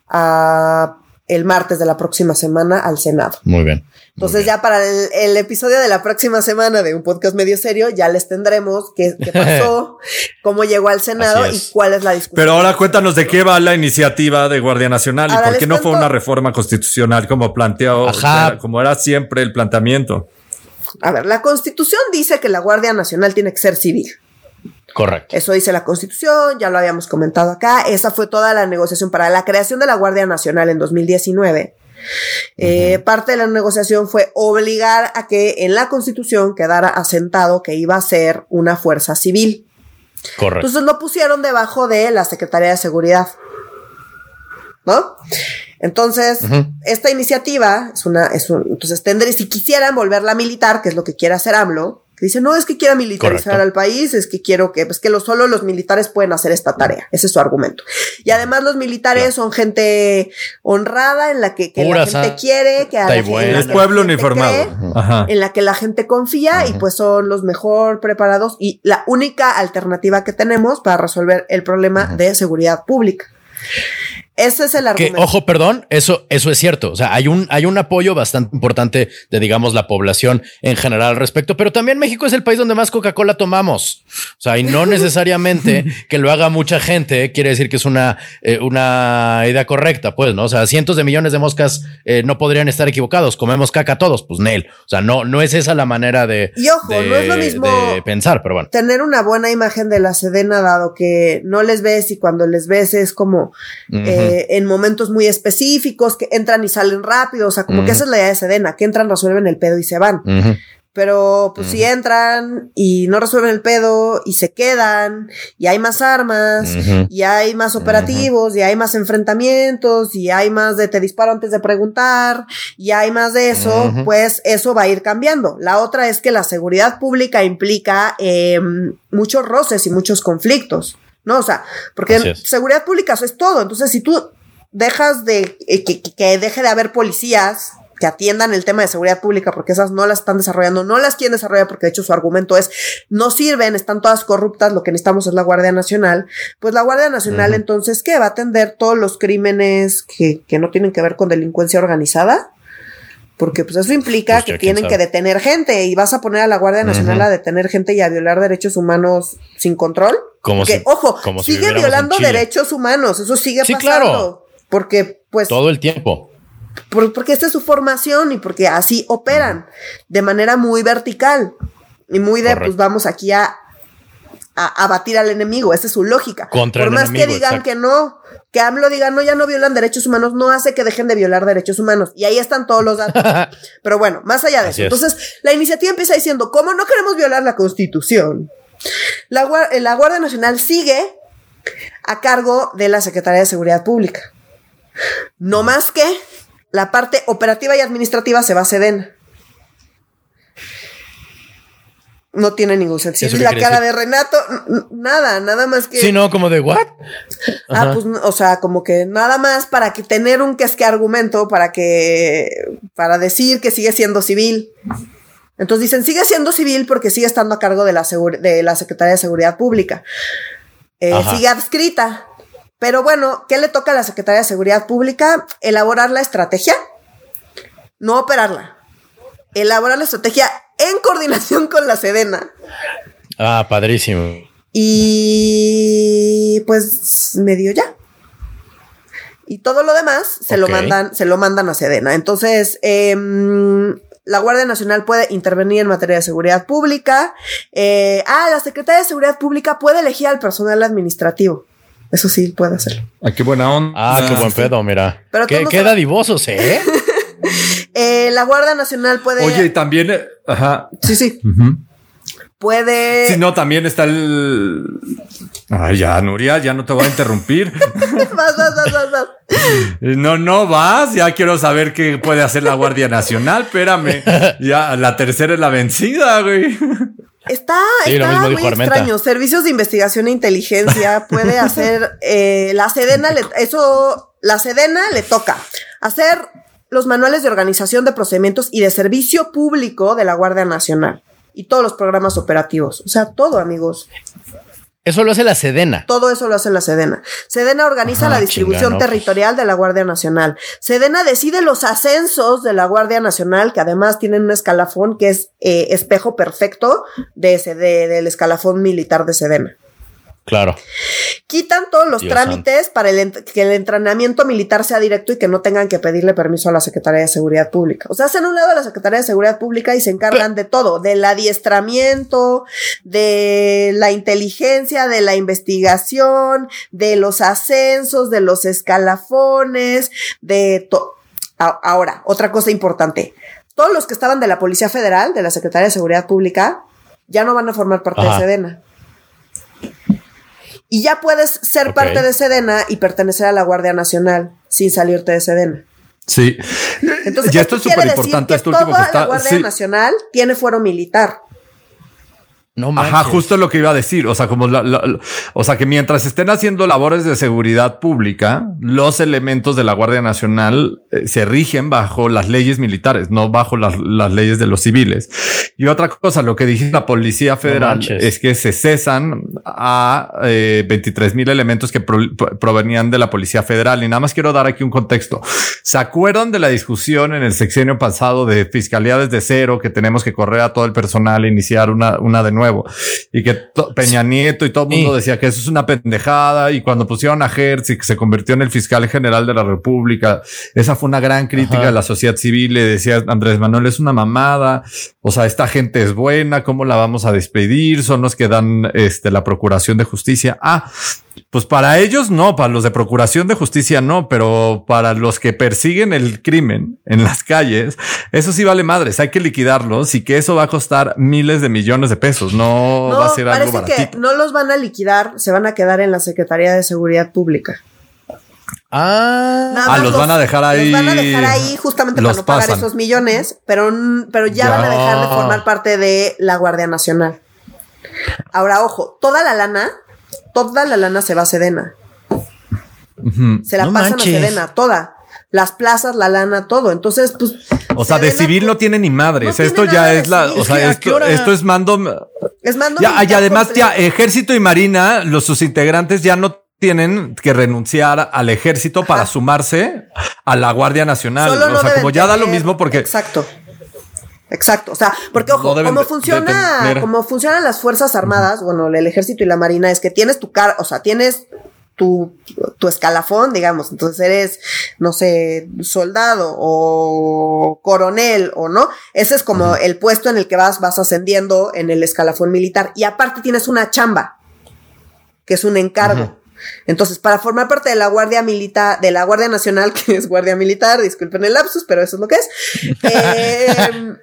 a el martes de la próxima semana al Senado. Muy bien. Entonces ya para el, episodio de la próxima semana de un podcast medio serio ya les tendremos qué, pasó, cómo llegó al Senado y cuál es la discusión. Pero ahora cuéntanos de qué va la iniciativa de Guardia Nacional y por qué no fue una reforma constitucional como planteó, como era siempre el planteamiento. A ver, la constitución dice que la Guardia Nacional tiene que ser civil. Correcto. Eso dice la Constitución, ya lo habíamos comentado acá. Esa fue toda la negociación para la creación de la Guardia Nacional en 2019. Eh, parte de la negociación fue obligar a que en la Constitución quedara asentado que iba a ser una fuerza civil. Correcto. Entonces lo pusieron debajo de la Secretaría de Seguridad. ¿No? Entonces, esta iniciativa es una, es un, entonces tendré, si quisieran volverla militar, que es lo que quiere hacer AMLO, dice, no es que quiera militarizar al país, es que quiero que, pues que lo, solo los militares pueden hacer esta tarea. Ese es su argumento. Y además los militares son gente honrada, en la que, la gente quiere, que a es pueblo uniformado, en la que la gente confía y pues son los mejor preparados y la única alternativa que tenemos para resolver el problema de seguridad pública. Ese es el argumento. Que, ojo, perdón, eso, eso es cierto. O sea, hay un, hay un apoyo bastante importante de, digamos, la población en general al respecto, pero también México es el país donde más Coca-Cola tomamos. O sea, y no necesariamente que lo haga mucha gente quiere decir que es una, eh, una idea correcta, pues, ¿no? O sea, cientos de millones de moscas eh, no podrían estar equivocados. Comemos caca todos, pues, Nel. O sea, no, no es esa la manera de, y ojo, no es lo mismo de pensar, pero bueno. Tener una buena imagen de la Sedena, dado que no les ves y cuando les ves es como, eh, en momentos muy específicos, que entran y salen rápido, o sea, como que esa es la idea de Sedena, que entran, resuelven el pedo y se van. Pero pues si entran y no resuelven el pedo y se quedan y hay más armas y hay más operativos y hay más enfrentamientos y hay más de te disparo antes de preguntar y hay más de eso, pues eso va a ir cambiando. La otra es que la seguridad pública implica em, muchos roces y muchos conflictos. ¿No? O sea, porque seguridad pública eso es todo. Entonces, si tú dejas de eh, que, deje de haber policías que atiendan el tema de seguridad pública porque esas no las están desarrollando, no las quieren desarrollar porque de hecho su argumento es no sirven, están todas corruptas, lo que necesitamos es la Guardia Nacional, pues la Guardia Nacional entonces, ¿qué? Va a atender todos los crímenes que, que no tienen que ver con delincuencia organizada porque pues eso implica pues que tienen que detener gente y vas a poner a la Guardia Nacional a detener gente y a violar derechos humanos sin control. Como que, ojo, sigue violando derechos humanos, eso sigue pasando. Claro. Porque pues todo el tiempo. porque esta es su formación y porque así operan de manera muy vertical y muy de pues vamos aquí a a, batir al enemigo. Esa es su lógica. Por más que digan que no, que AMLO diga no, ya no violan derechos humanos, no hace que dejen de violar derechos humanos. Y ahí están todos los datos. Pero bueno, más allá de eso. Entonces, la iniciativa empieza diciendo, ¿cómo no queremos violar la constitución? La, la Guardia Nacional sigue a cargo de la Secretaría de Seguridad Pública. No más que la parte operativa y administrativa se va a Sedena no tiene ningún sentido. la cara de Renato, nada, nada más que. Sí, no, como de what? Ah, pues, o sea, como que nada más para que tener un que es que argumento para que, para decir que sigue siendo civil. Entonces dicen, sigue siendo civil porque sigue estando a cargo de la, de la Secretaría de Seguridad Pública. Eh, sigue adscrita. Pero bueno, ¿qué le toca a la Secretaría de Seguridad Pública? Elaborar la estrategia, no operarla. Elaborar la estrategia en coordinación con la Sedena. Ah, padrísimo. Y pues medio ya. Y todo lo demás se lo mandan, se lo mandan a Sedena. Entonces, em, la Guardia Nacional puede intervenir en materia de seguridad pública. Eh, ah, la Secretaría de Seguridad Pública puede elegir al personal administrativo. Eso sí, puede hacerlo. Ah, qué buena onda. Ah, qué buen pedo, mira. Pero qué, qué dadivosos, ¿eh? Eh, la Guardia Nacional puede. Oye, y también. Eh, ajá. Sí, sí. Puede. Sí, no, también está el. Ay, ya, Nuria, ya no te voy a interrumpir. vas, vas, vas, vas, No, no vas. Ya quiero saber qué puede hacer la Guardia Nacional. Espérame. Ya, la tercera es la vencida, güey. Está, está muy extraño. Servicios de investigación e inteligencia puede hacer eh, la Sedena, eso, la Sedena le toca hacer los manuales de organización de procedimientos y de servicio público de la Guardia Nacional y todos los programas operativos. O sea, todo, amigos. Eso lo hace la Sedena. Todo eso lo hace la Sedena. Sedena organiza la distribución pues. territorial de la Guardia Nacional. Sedena decide los ascensos de la Guardia Nacional, que además tienen un escalafón que es eh, espejo perfecto de ese, del escalafón militar de Sedena. Claro. Quitan todos los trámites para que el entrenamiento militar sea directo y que no tengan que pedirle permiso a la Secretaría de Seguridad Pública. O sea, hacen un lado a la Secretaría de Seguridad Pública y se encargan de todo, del adiestramiento, de la inteligencia, de la investigación, de los ascensos, de los escalafones, de todo. Ahora, otra cosa importante. Todos los que estaban de la Policía Federal, de la Secretaría de Seguridad Pública, ya no van a formar parte de Sedena. Y ya puedes ser parte de Sedena y pertenecer a la Guardia Nacional sin salirte de Sedena. Sí. Entonces, esto, es súper importante. Esto último que está, la Guardia Nacional tiene fuero militar. No Ajá, justo lo que iba a decir. O sea, como o sea, que mientras estén haciendo labores de seguridad pública, los elementos de la Guardia Nacional eh, se rigen bajo las leyes militares, no bajo las, leyes de los civiles. Y otra cosa, lo que dije la Policía Federal es que se cesan a 23 eh, mil elementos que provenían de la Policía Federal. Y nada más quiero dar aquí un contexto. ¿Se acuerdan de la discusión en el sexenio pasado de fiscalía desde cero, que tenemos que correr a todo el personal e iniciar una, una de nuevo? Y que Peña Nieto y todo el mundo decía que eso es una pendejada y cuando pusieron a Hertz y que se convirtió en el fiscal general de la República, esa fue una gran crítica de la sociedad civil. Le decía Andrés Manuel es una mamada, o sea, esta gente es buena, ¿cómo la vamos a despedir? Son los que dan este, la procuración de justicia. Ah, pues para ellos no, para los de Procuración de Justicia no, pero para los que persiguen el crimen en las calles, eso sí vale madres, hay que liquidarlos y que eso va a costar miles de millones de pesos, no, va a ser algo baratito. que no los van a liquidar, se van a quedar en la Secretaría de Seguridad Pública. Ah, ah los, van a dejar ahí. Los van a dejar ahí justamente para no pagar esos millones, pero, pero ya, van a dejar de formar parte de la Guardia Nacional. Ahora, ojo, toda la lana toda la lana se va a Sedena. Se la pasan a Sedena, toda. Las plazas, la lana, todo. Entonces, pues. O sea, de civil no tiene ni madres. esto ya es la. O sea, esto, esto, es mando. Es mando. Ya, y además, ya, ejército y marina, los sus integrantes ya no tienen que renunciar al ejército para sumarse a la Guardia Nacional. o sea, como ya da lo mismo porque. Exacto. Exacto, o sea, porque ojo, como funciona, como funcionan las fuerzas armadas, bueno, el ejército y la marina es que tienes tu cara, o sea, tienes tu, tu escalafón, digamos, entonces eres, no sé, soldado o coronel o no, ese es como el puesto en el que vas, vas ascendiendo en el escalafón militar y aparte tienes una chamba, que es un encargo. Entonces, para formar parte de la Guardia Militar, de la Guardia Nacional, que es Guardia Militar, disculpen el lapsus, pero eso es lo que es, eh,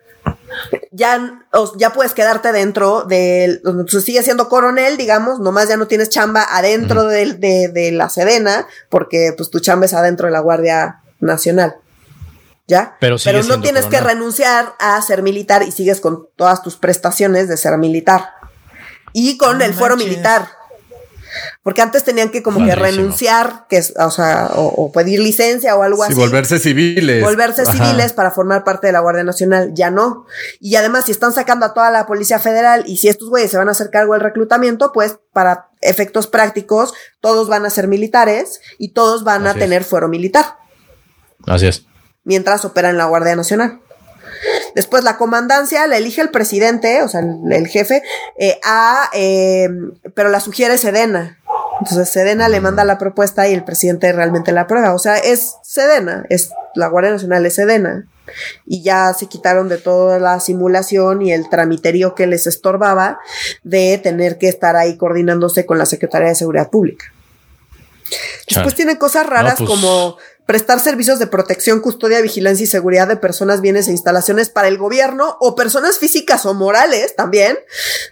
ya, ya puedes quedarte dentro del, sigue sigue siendo coronel, digamos, nomás ya no tienes chamba adentro de, la Sedena, porque pues tu chamba es adentro de la Guardia Nacional. ¿Ya? Pero, Pero no tienes que renunciar a ser militar y sigues con todas tus prestaciones de ser militar. Y con el fuero militar. Porque antes tenían que como que renunciar, que es, o sea, o, pedir licencia o algo así. Y volverse civiles. Volverse civiles para formar parte de la Guardia Nacional. Ya no. Y además, si están sacando a toda la Policía Federal y si estos güeyes se van a hacer cargo del reclutamiento, pues para efectos prácticos, todos van a ser militares y todos van a tener fuero militar. Así es. Mientras operan en la Guardia Nacional. Después la comandancia la elige el presidente, o sea, el, jefe, eh, a, eh, pero la sugiere Sedena. Entonces Sedena le manda la propuesta y el presidente realmente la aprueba. O sea, es Sedena, es la Guardia Nacional es Sedena. Y ya se quitaron de toda la simulación y el tramiterio que les estorbaba de tener que estar ahí coordinándose con la Secretaría de Seguridad Pública. Después tiene cosas raras pues como prestar servicios de protección, custodia, vigilancia y seguridad de personas, bienes e instalaciones para el gobierno o personas físicas o morales también,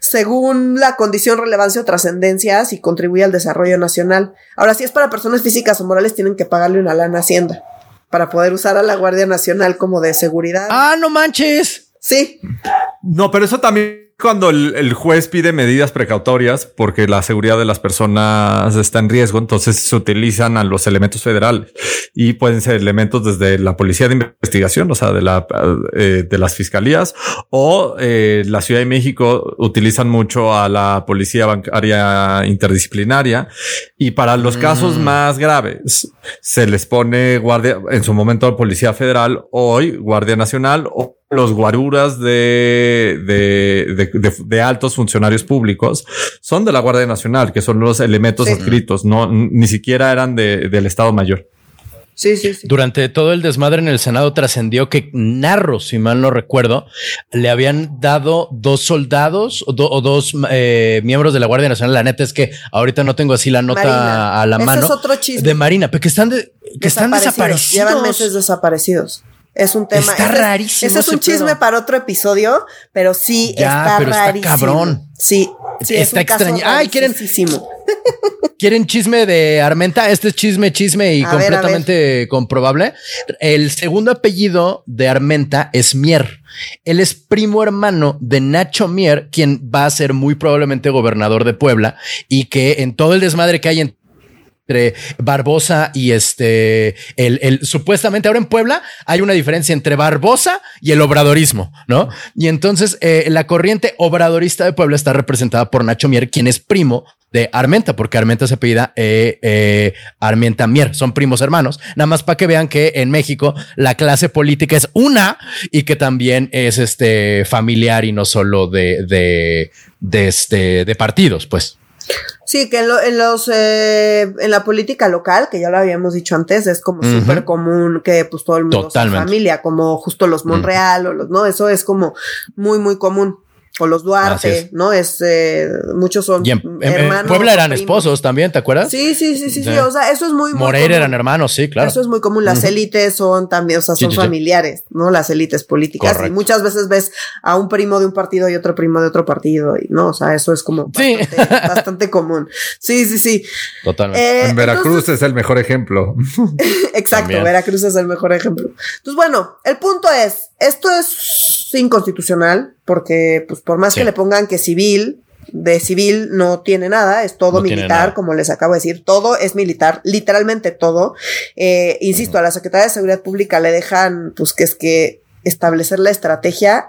según la condición, relevancia o trascendencia, si contribuye al desarrollo nacional. Ahora, si es para personas físicas o morales, tienen que pagarle una lana a Hacienda para poder usar a la Guardia Nacional como de seguridad. Ah, no manches. Sí. No, pero eso también cuando el, juez pide medidas precautorias porque la seguridad de las personas está en riesgo, entonces se utilizan a los elementos federales y pueden ser elementos desde la policía de investigación, o sea, de la eh, de las fiscalías o eh, la Ciudad de México utilizan mucho a la policía bancaria interdisciplinaria y para los casos mm. más graves se les pone guardia en su momento policía federal, hoy guardia nacional o los guaruras de, de, altos funcionarios públicos son de la Guardia Nacional, que son los elementos adscritos, no, ni siquiera eran del Estado Mayor. Sí, sí, sí. Durante todo el desmadre en el Senado trascendió que Narro, si mal no recuerdo, le habían dado dos soldados o, dos eh, miembros de la Guardia Nacional. La neta es que ahorita no tengo así la nota a la mano. Es otro chisme. De Marina, pero que están, que están desaparecidos. Llevan meses desaparecidos. Es un tema. Está rarísimo. Ese es un chisme para otro episodio, pero sí está pero rarísimo. Está cabrón. Sí, sí está extraño. Ay, quieren. ¿Quieren chisme de Armenta? Este es chisme, chisme y completamente comprobable. El segundo apellido de Armenta es Mier. Él es primo hermano de Nacho Mier, quien va a ser muy probablemente gobernador de Puebla y que en todo el desmadre que hay en entre Barbosa y este, el, el, supuestamente ahora en Puebla hay una diferencia entre Barbosa y el obradorismo, ¿no? Y entonces eh, la corriente obradorista de Puebla está representada por Nacho Mier, quien es primo de Armenta, porque Armenta se apellida eh, eh, Armenta Mier, son primos hermanos, nada más para que vean que en México la clase política es una y que también es este familiar y no solo de, de, de, este, de partidos, pues. Sí, que en, los eh, en la política local, que ya lo habíamos dicho antes, es como súper común que pues todo el mundo sea familia, como justo los Monreal o los, ¿no? Eso es como muy, muy común o los Duarte, ¿no? Es eh, muchos son hermanos. Puebla eran esposos también, ¿te acuerdas? Sí, sí, sí, sí, sí, o sea, eso es muy, muy Moreira eran hermanos, sí, claro. Eso es muy común, las élites son también, o sea, son familiares, ¿no? Las élites políticas y muchas veces ves a un primo de un partido y otro primo de otro partido y no, o sea, eso es como bastante, bastante común. Sí, sí, sí. Totalmente. Eh, en Veracruz es el mejor ejemplo. Exacto, Veracruz es el mejor ejemplo. Entonces, bueno, el punto es, esto es inconstitucional porque, pues, por más que le pongan que civil, de civil no tiene nada, es todo militar, como les acabo de decir, todo es militar, literalmente todo. Eh, insisto, a la Secretaría de Seguridad Pública le dejan, pues, que es que establecer la estrategia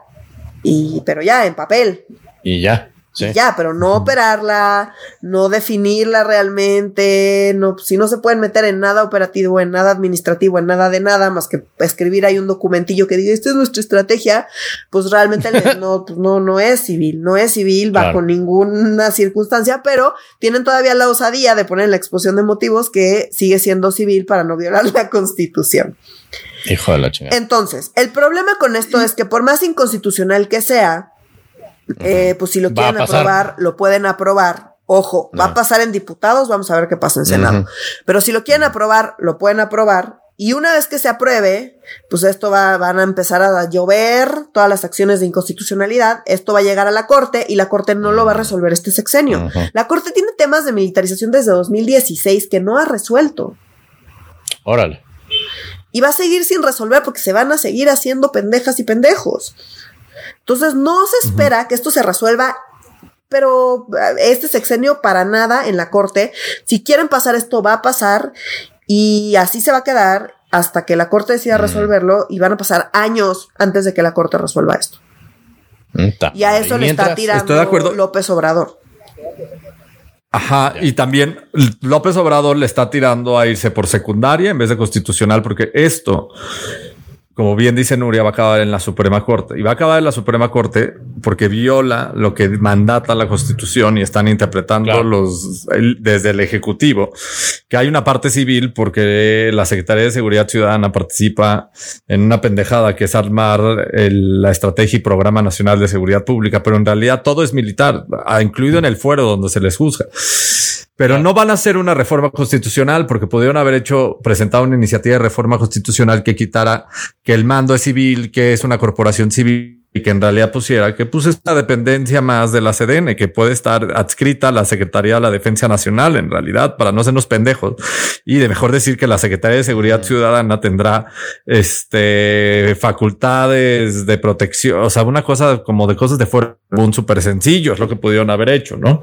y, pero ya, en papel. Y ya. Ya, pero no operarla, no definirla realmente, no, si no se pueden meter en nada operativo, en nada administrativo, en nada de nada, más que escribir ahí un documentillo que diga, esta es nuestra estrategia, pues realmente no, pues no, no es civil, no es civil bajo ninguna circunstancia, pero tienen todavía la osadía de poner en la exposición de motivos que sigue siendo civil para no violar la constitución. Hijo de la chingada. Entonces, el problema con esto es que por más inconstitucional que sea, eh, pues si lo quieren aprobar, lo pueden aprobar. Ojo, va a pasar en diputados, vamos a ver qué pasa en Senado. Pero si lo quieren aprobar, lo pueden aprobar. Y una vez que se apruebe, pues esto va, van a empezar a llover todas las acciones de inconstitucionalidad. Esto va a llegar a la Corte y la Corte no lo va a resolver este sexenio. La Corte tiene temas de militarización desde 2016 que no ha resuelto. Órale. Y va a seguir sin resolver porque se van a seguir haciendo pendejas y pendejos. Entonces, no se espera que esto se resuelva pero eh, este sexenio para nada en la corte. Si quieren pasar esto, va a pasar y así se va a quedar hasta que la corte decida resolverlo y van a pasar años antes de que la corte resuelva esto. Y a eso le está tirando López Obrador. Ajá, y también López Obrador le está tirando a irse por secundaria en vez de constitucional, porque esto como bien dice Nuria, va a acabar en la Suprema Corte. Y va a acabar en la Suprema Corte porque viola lo que mandata la Constitución y están interpretando los desde el Ejecutivo que hay una parte civil porque la Secretaría de Seguridad Ciudadana participa en una pendejada que es armar la estrategia y programa nacional de seguridad pública, pero en realidad todo es militar, incluido en el fuero donde se les juzga. Pero no van a hacer una reforma constitucional porque pudieron haber hecho, presentado una iniciativa de reforma constitucional que quitara que el mando es civil, que es una corporación civil y que en realidad pusiera que pues esta dependencia más de la CDN, que puede estar adscrita a la Secretaría de la Defensa Nacional, en realidad, para no sernos pendejos. Y de mejor decir que la Secretaría de Seguridad Ciudadana tendrá este facultades de protección, o sea, una cosa como de cosas de fuera, un súper sencillo, es lo que pudieron haber hecho, ¿no?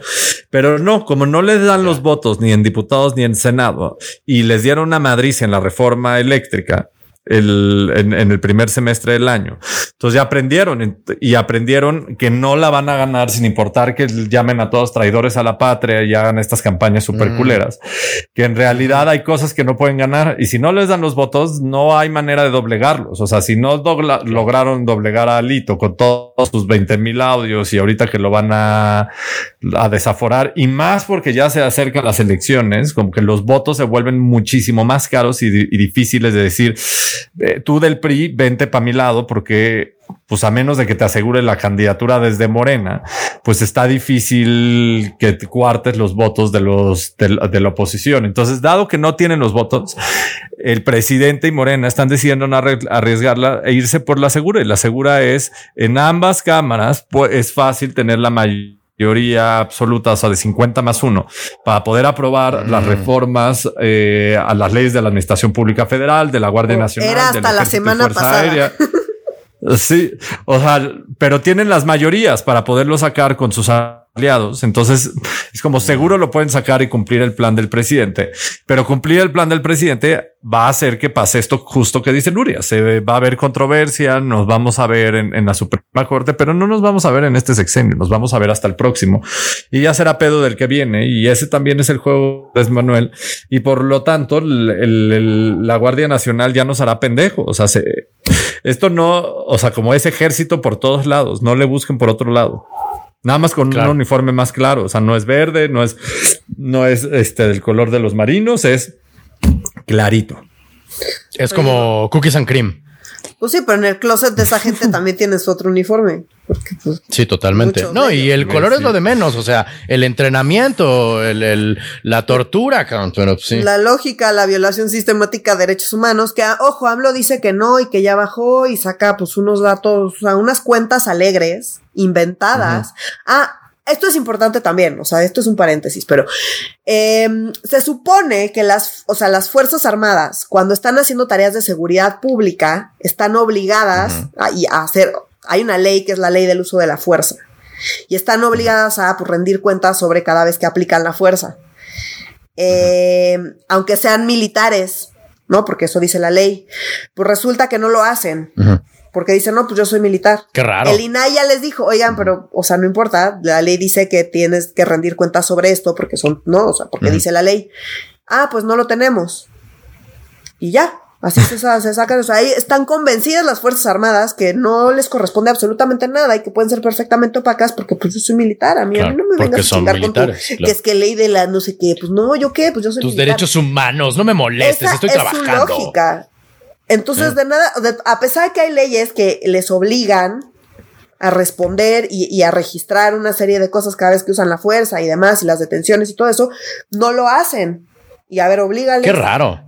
Pero no, como no les dan los votos ni en diputados ni en Senado y les dieron una madriz en la reforma eléctrica, el, en, el primer semestre del año. Entonces ya aprendieron y aprendieron que no la van a ganar sin importar que llamen a todos traidores a la patria y hagan estas campañas super mm. culeras, que en realidad hay cosas que no pueden ganar y si no les dan los votos, no hay manera de doblegarlos. O sea, si no lograron doblegar a Alito con todos sus 20 mil audios y ahorita que lo van a, a desaforar y más porque ya se acercan las elecciones, como que los votos se vuelven muchísimo más caros y, difíciles de decir eh, tú del PRI, vente para mi lado porque pues a menos de que te asegure la candidatura desde Morena, pues está difícil que te cuartes los votos de los de, la oposición. Entonces, dado que no tienen los votos, el presidente y Morena están decidiendo no arriesgarla e irse por la segura. Y la segura es en ambas cámaras, pues es fácil tener la mayoría mayoría absoluta, o sea, de 50 más 1, para poder aprobar las mm. reformas eh, a las leyes de la Administración Pública Federal, de la Guardia Nacional. Era hasta la semana pasada. Sí, o sea, pero tienen las mayorías para poderlo sacar con sus aliados. Entonces es como seguro lo pueden sacar y cumplir el plan del presidente, pero cumplir el plan del presidente va a hacer que pase esto justo que dice Luria. Se va a haber controversia, nos vamos a ver en, la Suprema Corte, pero no nos vamos a ver en este sexenio, nos vamos a ver hasta el próximo y ya será pedo del que viene. Y ese también es el juego de Manuel. Y por lo tanto, la Guardia Nacional ya nos hará pendejo. O sea, esto no, o sea, como es ejército por todos lados, no le busquen por otro lado. Nada más con un uniforme más claro. O sea, no es verde, no es, no es este del color de los marinos, es clarito. Es como cookies and cream. Pues sí, pero en el closet de esa gente también tienes otro uniforme. Pues, sí, totalmente. No, y el color es lo de menos. O sea, el entrenamiento, el, la tortura, pero sí. La lógica, la violación sistemática de derechos humanos, que, ojo, AMLO dice que no y que ya bajó y saca pues unos datos, o sea, unas cuentas alegres, inventadas. Ah, esto es importante también, o sea, esto es un paréntesis, pero em, se supone que las, o sea, las Fuerzas Armadas, cuando están haciendo tareas de seguridad pública, están obligadas a, hacer, hay una ley que es la ley del uso de la fuerza, y están obligadas a pues, rendir cuentas sobre cada vez que aplican la fuerza. Em, aunque sean militares, ¿no? Porque eso dice la ley, pues resulta que no lo hacen porque dice, no, pues yo soy militar. Qué raro. El INAI ya les dijo, oigan, pero, o sea, no importa, la ley dice que tienes que rendir cuentas sobre esto porque son, no, o sea, porque dice la ley. Ah, pues no lo tenemos. Y ya, así se, se sacan, o sea, ahí están convencidas las Fuerzas Armadas que no les corresponde absolutamente nada y que pueden ser perfectamente opacas porque pues yo soy militar, a mí, a mí no me vengas a chingar con tu, que es que ley de la no sé qué, pues no, yo qué, pues yo soy Tus derechos humanos, no me molestes, estoy es trabajando. Su lógica. Entonces, de nada, a pesar de que hay leyes que les obligan a responder y, a registrar una serie de cosas cada vez que usan la fuerza y demás, y las detenciones y todo eso, no lo hacen. Y a ver, obligan. Qué raro.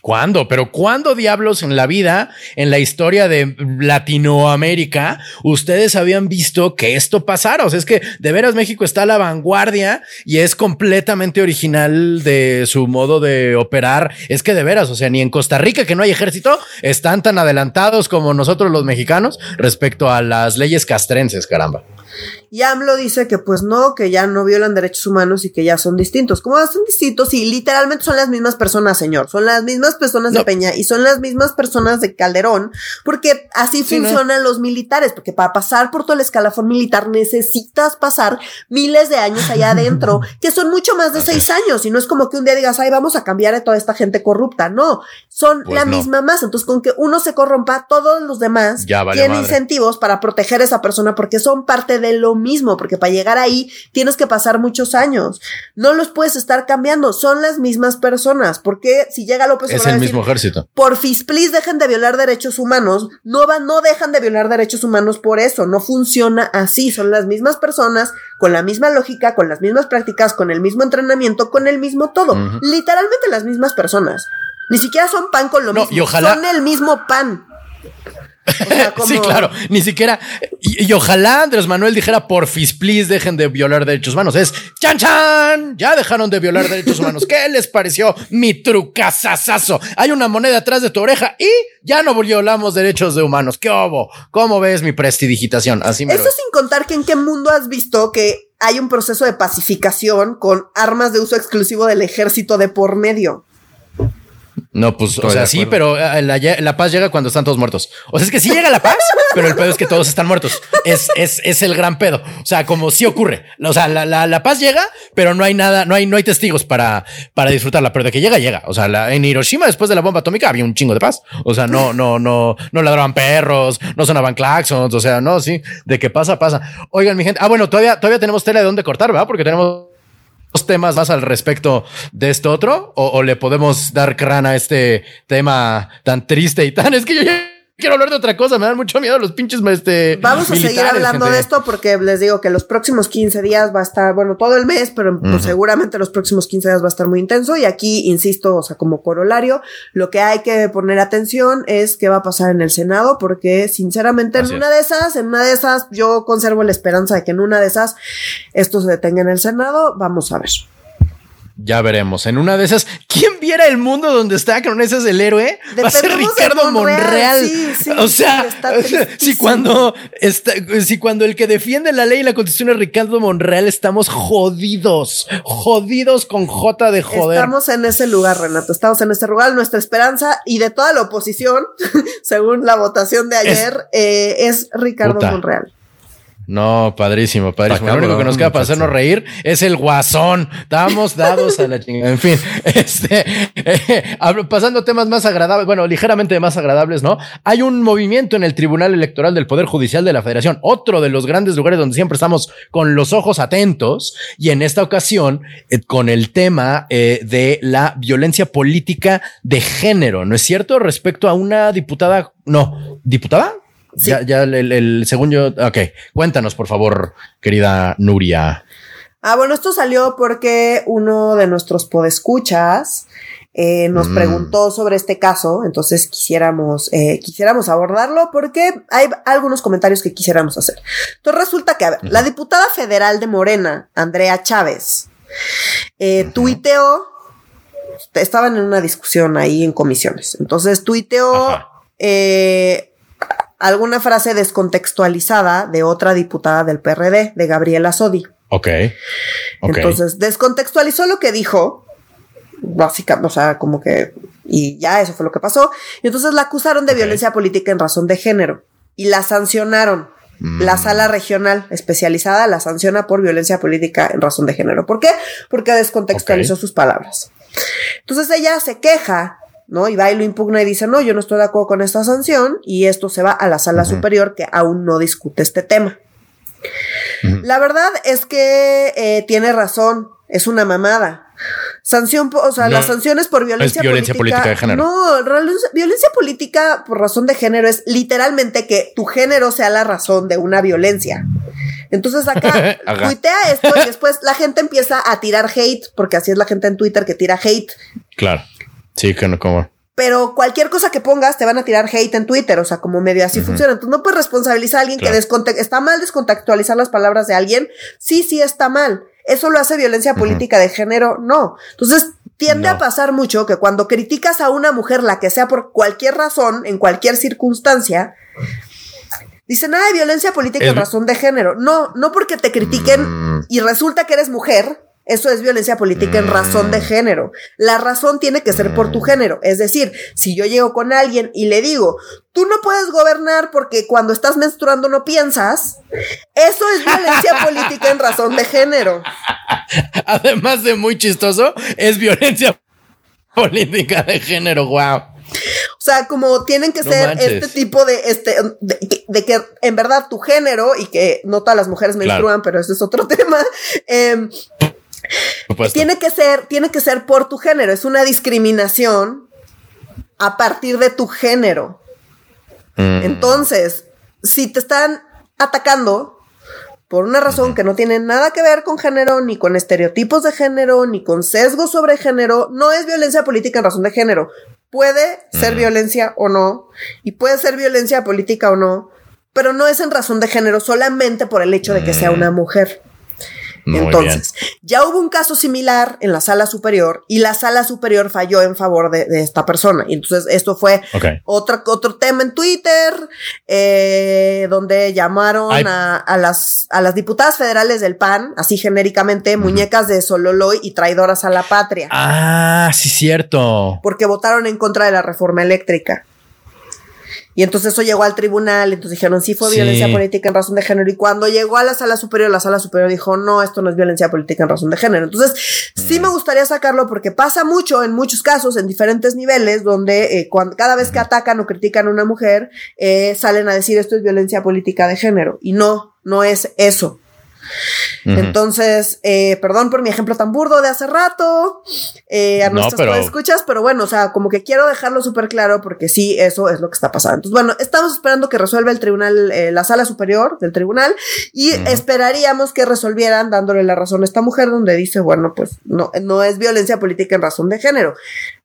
¿Cuándo? Pero ¿cuándo diablos en la vida, en la historia de Latinoamérica, ustedes habían visto que esto pasara? O sea, es que de veras México está a la vanguardia y es completamente original de su modo de operar. Es que de veras, o sea, ni en Costa Rica, que no hay ejército, están tan adelantados como nosotros los mexicanos respecto a las leyes castrenses, caramba. Y AMLO dice que pues no, que ya no violan derechos humanos y que ya son distintos. ¿Cómo son distintos? Y literalmente son las mismas personas, señor. Son las mismas personas de Peña y son las mismas personas de Calderón, porque así funcionan los militares, porque para pasar por todo el escalafón militar necesitas pasar miles de años allá adentro, que son mucho más de seis años. Y no es como que un día digas, ay, vamos a cambiar a toda esta gente corrupta. No, son pues la misma masa. Entonces, con que uno se corrompa, todos los demás tienen incentivos para proteger a esa persona porque son parte de lo mismo, porque para llegar ahí tienes que pasar muchos años. No los puedes estar cambiando, son las mismas personas. Porque si llega López Es el mismo ejército. Por please, dejen de violar derechos humanos. No van, no dejan de violar derechos humanos por eso. No funciona así. Son las mismas personas, con la misma lógica, con las mismas prácticas, con el mismo entrenamiento, con el mismo todo. Literalmente las mismas personas. Ni siquiera son pan con lo mismo. Y ojalá, son el mismo pan. Sí, claro, ni siquiera. Y, ojalá Andrés Manuel dijera, porfis, please, dejen de violar derechos humanos. Es chan chan, ya dejaron de violar derechos humanos. ¿Qué les pareció mi trucazazazo? Hay una moneda atrás de tu oreja y ya no violamos derechos de humanos. ¿Qué obo? ¿Cómo ves mi prestidigitación? Así me Eso sin contar que en qué mundo has visto que hay un proceso de pacificación con armas de uso exclusivo del ejército de por medio. No, pues, o sea, sí, pero eh, la, paz llega cuando están todos muertos. O sea, es que sí llega la paz, pero el pedo es que todos están muertos. Es, es, es el gran pedo. O sea, como sí ocurre. O sea, la, la, la, paz llega, pero no hay nada, no hay, no hay testigos para, para disfrutarla. Pero de que llega, llega. O sea, en Hiroshima, después de la bomba atómica, había un chingo de paz. O sea, no, no, no, no ladraban perros, no sonaban claxons. O sea, no, sí, de que pasa, pasa. Oigan, mi gente. Ah, bueno, todavía, todavía tenemos tela de dónde cortar, ¿verdad? Porque tenemos temas más al respecto de esto otro? ¿O, le podemos dar crana a este tema tan triste y tan? Es que yo ya quiero hablar de otra cosa, me dan mucho miedo los pinches este, Vamos a seguir hablando de esto porque les digo que los próximos 15 días va a estar, bueno, todo el mes, pero pues, seguramente los próximos 15 días va a estar muy intenso y aquí, insisto, o sea, como corolario, lo que hay que poner atención es qué va a pasar en el Senado porque sinceramente en una de esas, en una de esas, yo conservo la esperanza de que en una de esas esto se detenga en el Senado, vamos a ver. Ya veremos. En una de esas, ¿quién viera el mundo donde está? Que no ese es el héroe. Va a ser Ricardo Monreal. o sea, si cuando está, si cuando el que defiende la ley y la constitución es Ricardo Monreal, estamos jodidos. Jodidos con J de joder. Estamos en ese lugar, Renato. Estamos en ese lugar. Nuestra esperanza y de toda la oposición, según la votación de ayer, es, eh, Ricardo Monreal. No, padrísimo, padrísimo. Lo único que nos queda para hacernos reír es el guasón. Estamos dados a la chingada. En fin, este, eh, pasando temas más agradables, bueno, ligeramente más agradables, ¿no? Hay un movimiento en el Tribunal Electoral del Poder Judicial de la Federación, otro de los grandes lugares donde siempre estamos con los ojos atentos, y en esta ocasión eh, con el tema eh, de la violencia política de género, ¿no es cierto? Respecto a una diputada, no, diputada, ya, ya el, el, según yo, ok, cuéntanos por favor, querida Nuria. Ah, bueno, esto salió porque uno de nuestros podescuchas eh, nos mm. preguntó sobre este caso, entonces quisiéramos, eh, quisiéramos abordarlo porque hay algunos comentarios que quisiéramos hacer. Entonces resulta que, a ver, la diputada federal de Morena, Andrea Chávez, eh, tuiteó, estaban en una discusión ahí en comisiones, entonces tuiteó eh, alguna frase descontextualizada de otra diputada del PRD, de Gabriela Sodi. Ok. Entonces, descontextualizó lo que dijo, básicamente, o sea, como que, y ya eso fue lo que pasó. Y entonces la acusaron de violencia política en razón de género y la sancionaron. La mm. sala regional especializada la sanciona por violencia política en razón de género. ¿Por qué? Porque descontextualizó sus palabras. Entonces ella se queja ¿no? Y va y lo impugna y dice, no, yo no estoy de acuerdo con esta sanción y esto se va a la sala superior que aún no discute este tema. La verdad es que eh, tiene razón, es una mamada. Sanción, o sea, las sanciones por violencia, violencia política, de género. No, violencia política por razón de género es literalmente que tu género sea la razón de una violencia. Entonces acá tuitea esto y después la gente empieza a tirar hate, porque así es la gente en Twitter que tira hate. Claro. Sí, que no como. Pero cualquier cosa que pongas te van a tirar hate en Twitter, o sea, como medio así funciona. Entonces no puedes responsabilizar a alguien que está mal descontextualizar las palabras de alguien. Sí, sí está mal. Eso lo hace violencia política de género, no. Entonces tiende a pasar mucho que cuando criticas a una mujer, la que sea por cualquier razón, en cualquier circunstancia, Dice nada de violencia política en razón de género. No, no porque te critiquen mm. y resulta que eres mujer, eso es violencia política en razón de mm. género. La razón tiene que ser por tu mm. género. Es decir, si yo llego con alguien y le digo, tú no puedes gobernar porque cuando estás menstruando no piensas, eso es violencia política en razón de género. Además de muy chistoso, es violencia política de género. Wow. O sea, como tienen que ser este tipo de, este, de, que en verdad tu género y que no todas las mujeres menstruan, pero ese es otro tema. Eh, tiene que ser, tiene que ser por tu género. Es una discriminación a partir de tu género. Mm. Entonces, si te están atacando por una razón que no tiene nada que ver con género, ni con estereotipos de género, ni con sesgos sobre género, no es violencia política en razón de género. puede ser violencia o no, y puede ser violencia política o no, pero no es en razón de género solamente por el hecho de que sea una mujer. Entonces, ya hubo un caso similar en la sala superior y la sala superior falló en favor de, esta persona. Y entonces esto fue otro, otro tema en Twitter, eh, donde llamaron a, las, a las diputadas federales del PAN, así genéricamente, muñecas de Sololoy y traidoras a la patria. Ah, sí, cierto. Porque votaron en contra de la reforma eléctrica. Y entonces eso llegó al tribunal, entonces dijeron, sí fue violencia política en razón de género. Y cuando llegó a la sala superior, la sala superior dijo, no, esto no es violencia política en razón de género. Entonces, sí me mm. gustaría sacarlo porque pasa mucho en muchos casos, en diferentes niveles, donde eh, cuando, cada vez que atacan o critican a una mujer, eh, salen a decir esto es violencia política de género. Y no, no es eso. Entonces, eh, perdón por mi ejemplo tan burdo de hace rato, eh, a nuestras pero... escuchas, pero bueno, o sea, como que quiero dejarlo súper claro porque sí, eso es lo que está pasando. Entonces, bueno, estamos esperando que resuelva el tribunal, eh, la sala superior del tribunal, y esperaríamos que resolvieran dándole la razón a esta mujer, donde dice, bueno, pues no, no es violencia política en razón de género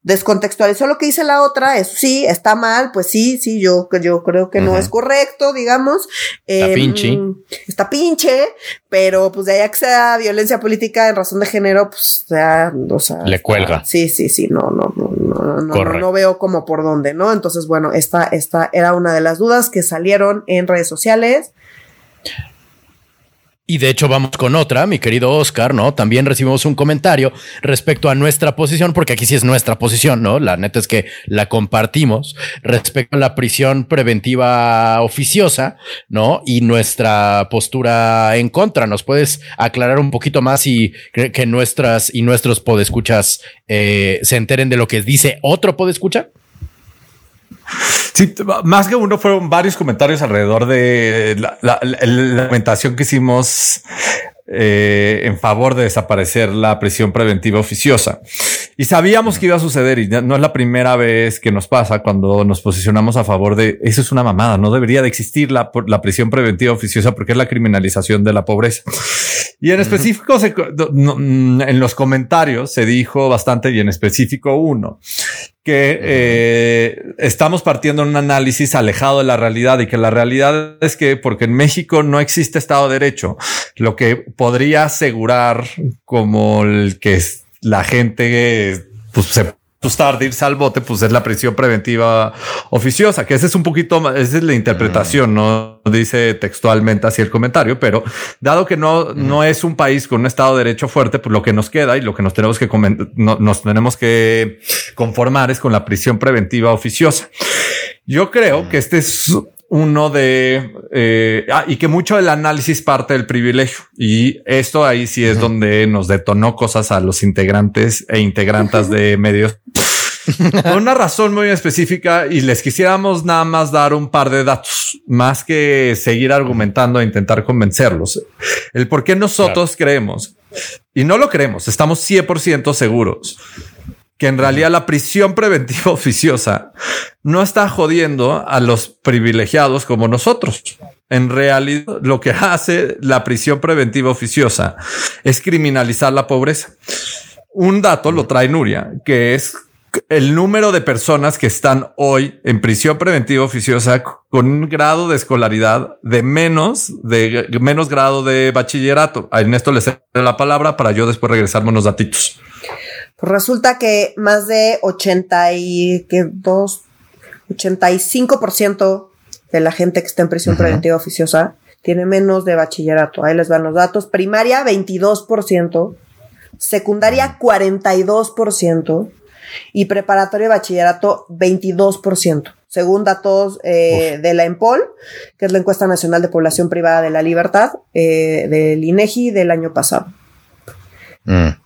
descontextualizó lo que dice la otra, eso sí, está mal, pues sí, sí, yo, yo creo que no es correcto, digamos. Está em, pinche. Está pinche, pero pues de allá que sea violencia política en razón de género, pues ya, o sea. Le cuelga. sí, sí, sí, no, no, no, no, no, no, veo como por dónde, ¿no? Entonces, bueno, esta, esta era una de las dudas que salieron en redes sociales. Y de hecho vamos con otra, mi querido Oscar, ¿no? También recibimos un comentario respecto a nuestra posición, porque aquí sí es nuestra posición, ¿no? La neta es que la compartimos respecto a la prisión preventiva oficiosa, ¿no? Y nuestra postura en contra. ¿Nos puedes aclarar un poquito más y que nuestras y nuestros podescuchas eh, se enteren de lo que dice otro podescucha? Sí, más que uno fueron varios comentarios alrededor de la, la, lamentación que hicimos eh, en favor de desaparecer la prisión preventiva oficiosa. Y sabíamos que iba a suceder y no es la primera vez que nos pasa cuando nos posicionamos a favor de eso es una mamada, no debería de existir la, la prisión preventiva oficiosa porque es la criminalización de la pobreza. Y en específico, mm, en los comentarios se dijo bastante bien específico uno, que eh, estamos partiendo en un análisis alejado de la realidad y que la realidad es que porque en México no existe Estado de Derecho, lo que podría asegurar como el que la gente pues, se gustar de irse al bote, pues es la prisión preventiva oficiosa, que ese es un poquito más, esa es la interpretación, no dice textualmente así el comentario, pero dado que no, no es un país con un Estado de Derecho fuerte, pues lo que nos queda y lo que nos tenemos que nos tenemos que conformar es con la prisión preventiva oficiosa. Yo creo que este es uno de, eh, ah, y que mucho del análisis parte del privilegio. Y esto ahí sí es donde nos detonó cosas a los integrantes e integrantes de medios. Por una razón muy específica y les quisiéramos nada más dar un par de datos, más que seguir argumentando e intentar convencerlos. El por qué nosotros creemos, y no lo creemos, estamos 100% seguros que en realidad la prisión preventiva oficiosa no está jodiendo a los privilegiados como nosotros. En realidad, lo que hace la prisión preventiva oficiosa es criminalizar la pobreza. Un dato lo trae Nuria, que es el número de personas que están hoy en prisión preventiva oficiosa con un grado de escolaridad de menos, de menos grado de bachillerato. A Ernesto le cedo la palabra para yo después regresarme unos datitos. Pues resulta que más de 82, 85% de la gente que está en prisión preventiva oficiosa tiene menos de bachillerato. Ahí les van los datos. Primaria, 22%. Secundaria, 42%. Y preparatorio de bachillerato, 22%. Según datos eh, de la EMPOL, que es la encuesta nacional de población privada de la libertad, eh, del INEGI del año pasado. Mm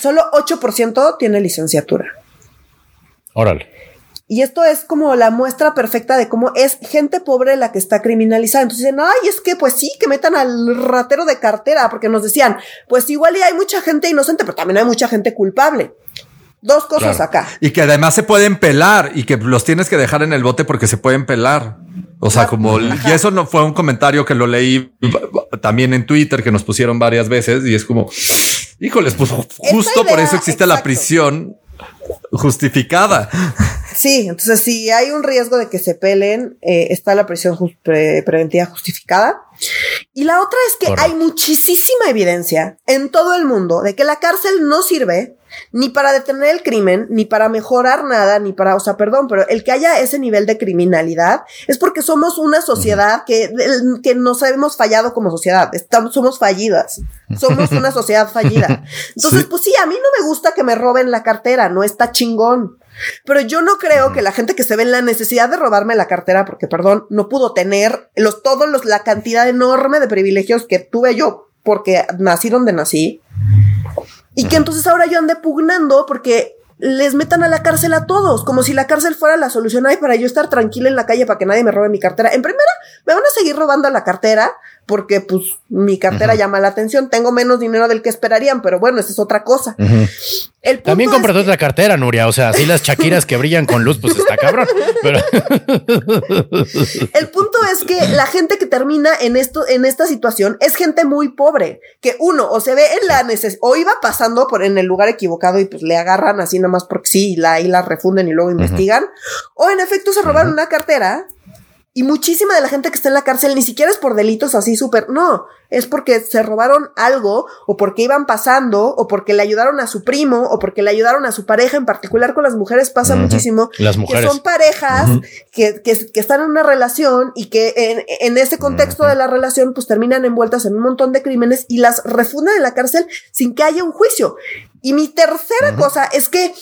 solo 8% tiene licenciatura. Órale. Y esto es como la muestra perfecta de cómo es gente pobre la que está criminalizada. Entonces dicen, ay, es que pues sí, que metan al ratero de cartera, porque nos decían, pues igual y hay mucha gente inocente, pero también hay mucha gente culpable. Dos cosas acá. Y que además se pueden pelar y que los tienes que dejar en el bote porque se pueden pelar. O sea, como, y eso no fue un comentario que lo leí también en Twitter que nos pusieron varias veces y es como, Híjoles, pues justo por eso existe la prisión. justificada. Sí, entonces si hay un riesgo de que se pelen, eh, está la prisión preventiva justificada. Y la otra es que hay muchísima evidencia en todo el mundo de que la cárcel no sirve ni para detener el crimen, ni para mejorar nada, ni para, o sea, perdón, pero el que haya ese nivel de criminalidad es porque somos una sociedad que, que nos hemos fallado como sociedad, estamos, somos fallidas, somos una sociedad fallida. Entonces, pues sí, a mí no me gusta que me roben la cartera, no está chingón. Pero yo no creo que la gente que se ve en la necesidad de robarme la cartera, porque perdón, no pudo tener los, todos los, la cantidad enorme de privilegios que tuve yo porque nací donde nací. Y que entonces ahora yo ande pugnando porque les metan a la cárcel a todos, como si la cárcel fuera la solución. Ay, para yo estar tranquila en la calle para que nadie me robe mi cartera. En primera, me van a seguir robando la cartera porque pues mi cartera llama la atención. Tengo menos dinero del que esperarían, pero bueno, esa es otra cosa. También compré otra cartera, Nuria. O sea, así las chaquiras que brillan con luz, pues está cabrón. Pero el punto es que la gente que termina en esto, en esta situación, es gente muy pobre. Que uno, o se ve en la necesidad, o iba pasando por en el lugar equivocado y pues le agarran así nomás porque sí, la, y la refunden y luego investigan. O en efecto se robaron una cartera y muchísima de la gente que está en la cárcel ni siquiera es por delitos así súper, no, es porque se robaron algo o porque iban pasando o porque le ayudaron a su primo o porque le ayudaron a su pareja, en particular con las mujeres pasa muchísimo. Las mujeres. Que son parejas que, que, que, están en una relación y que en, en ese contexto de la relación pues terminan envueltas en un montón de crímenes y las refundan en la cárcel sin que haya un juicio. Y mi tercera cosa es que